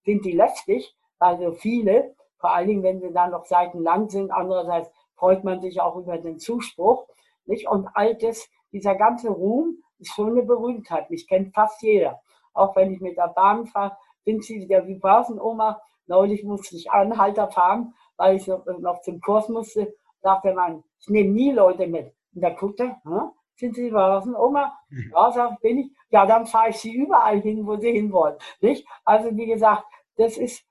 sind die lästig, weil so viele, vor allen Dingen, wenn sie dann noch seitenlang sind, andererseits freut man sich auch über den Zuspruch. Nicht? Und all das, dieser ganze Ruhm ist schon eine Berühmtheit. Mich kennt fast jeder. Auch wenn ich mit der Bahn fahre, sind sie wieder wie Börsenoma. Neulich musste ich Anhalter fahren, weil ich noch, noch zum Kurs musste. Sagte man, ich nehme nie Leute mit. Und da guckte, hm? sind Sie Börsenoma? Mhm. Ja, sag, bin ich. Ja, dann fahre ich Sie überall hin, wo Sie hinwollen. Nicht? Also wie gesagt, das ist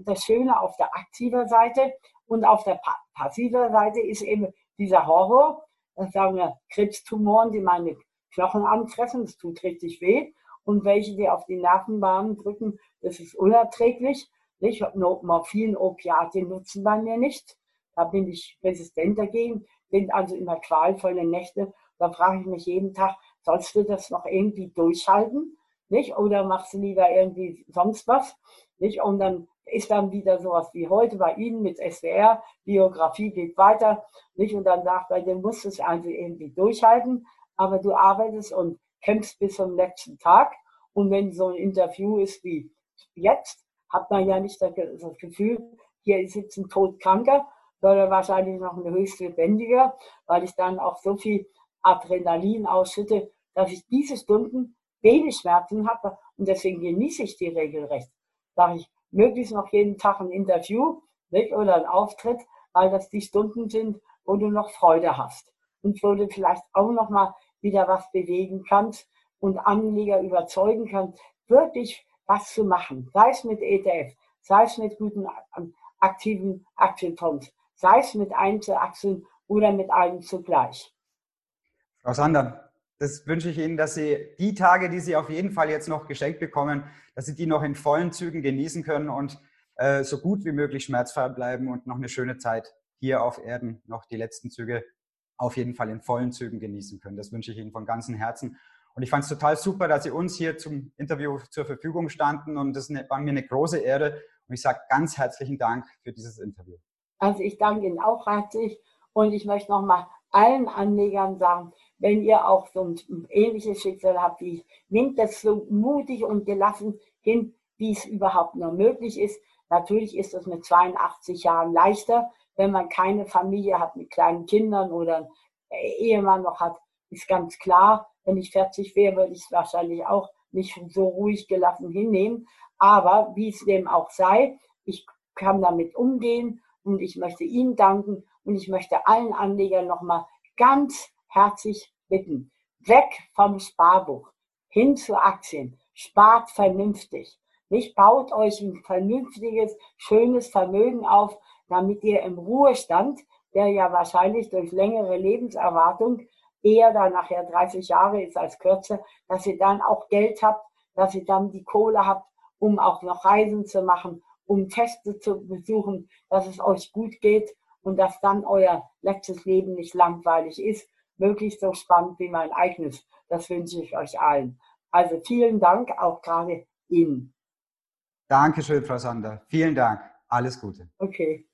das Schöne auf der aktiven Seite. Und auf der passiven Seite ist eben dieser Horror, das sagen wir Krebstumoren, die meine Knochen anfressen, das tut richtig weh. Und welche, die auf die Nervenbahnen drücken, das ist unerträglich. Nicht? Morphin, Opiate nutzen bei mir nicht. Da bin ich resistent dagegen, bin also immer qualvolle Nächte. Da frage ich mich jeden Tag, sollst du das noch irgendwie durchhalten? Nicht? Oder machst du lieber irgendwie sonst was? Nicht? Und dann ist dann wieder sowas wie heute bei Ihnen mit SWR, Biografie geht weiter, nicht? Und dann sagt er, du musst es also irgendwie durchhalten, aber du arbeitest und kämpfst bis zum letzten Tag. Und wenn so ein Interview ist wie jetzt, hat man ja nicht das Gefühl, hier sitzt ein Todkranker, sondern wahrscheinlich noch ein höchst lebendiger, weil ich dann auch so viel Adrenalin ausschütte, dass ich diese Stunden wenig Schmerzen habe und deswegen genieße ich die regelrecht. Sage ich, möglichst noch jeden Tag ein Interview nicht? oder ein Auftritt, weil das die Stunden sind, wo du noch Freude hast und wo du vielleicht auch noch mal wieder was bewegen kannst und Anleger überzeugen kannst, wirklich was zu machen, sei es mit ETF, sei es mit guten ähm, aktiven Aktienfonds, sei es mit Einzelaktien oder mit allen zugleich. Frau Sander, das wünsche ich Ihnen, dass Sie die Tage, die Sie auf jeden Fall jetzt noch geschenkt bekommen, dass Sie die noch in vollen Zügen genießen können und äh, so gut wie möglich schmerzfrei bleiben und noch eine schöne Zeit hier auf Erden, noch die letzten Züge auf jeden Fall in vollen Zügen genießen können. Das wünsche ich Ihnen von ganzem Herzen. Und ich fand es total super, dass Sie uns hier zum Interview zur Verfügung standen und das war mir eine große Ehre. Und ich sage ganz herzlichen Dank für dieses Interview. Also ich danke Ihnen auch herzlich und ich möchte nochmal allen Anlegern sagen, wenn ihr auch so ein ähnliches Schicksal habt wie ich, nehmt das so mutig und gelassen hin, wie es überhaupt nur möglich ist. Natürlich ist es mit 82 Jahren leichter, wenn man keine Familie hat mit kleinen Kindern oder Ehemann noch hat, ist ganz klar. Wenn ich 40 wäre, würde ich es wahrscheinlich auch nicht so ruhig gelassen hinnehmen. Aber wie es dem auch sei, ich kann damit umgehen und ich möchte Ihnen danken und ich möchte allen Anlegern nochmal ganz herzlich bitten. Weg vom Sparbuch, hin zu Aktien. Spart vernünftig. Nicht baut euch ein vernünftiges, schönes Vermögen auf, damit ihr im Ruhestand, der ja wahrscheinlich durch längere Lebenserwartung eher dann nachher 30 Jahre ist als kürzer, dass ihr dann auch Geld habt, dass ihr dann die Kohle habt, um auch noch Reisen zu machen um Feste zu besuchen, dass es euch gut geht und dass dann euer letztes Leben nicht langweilig ist, möglichst so spannend wie mein eigenes. Das wünsche ich euch allen. Also vielen Dank auch gerade Ihnen. Dankeschön, Frau Sander. Vielen Dank. Alles Gute. Okay.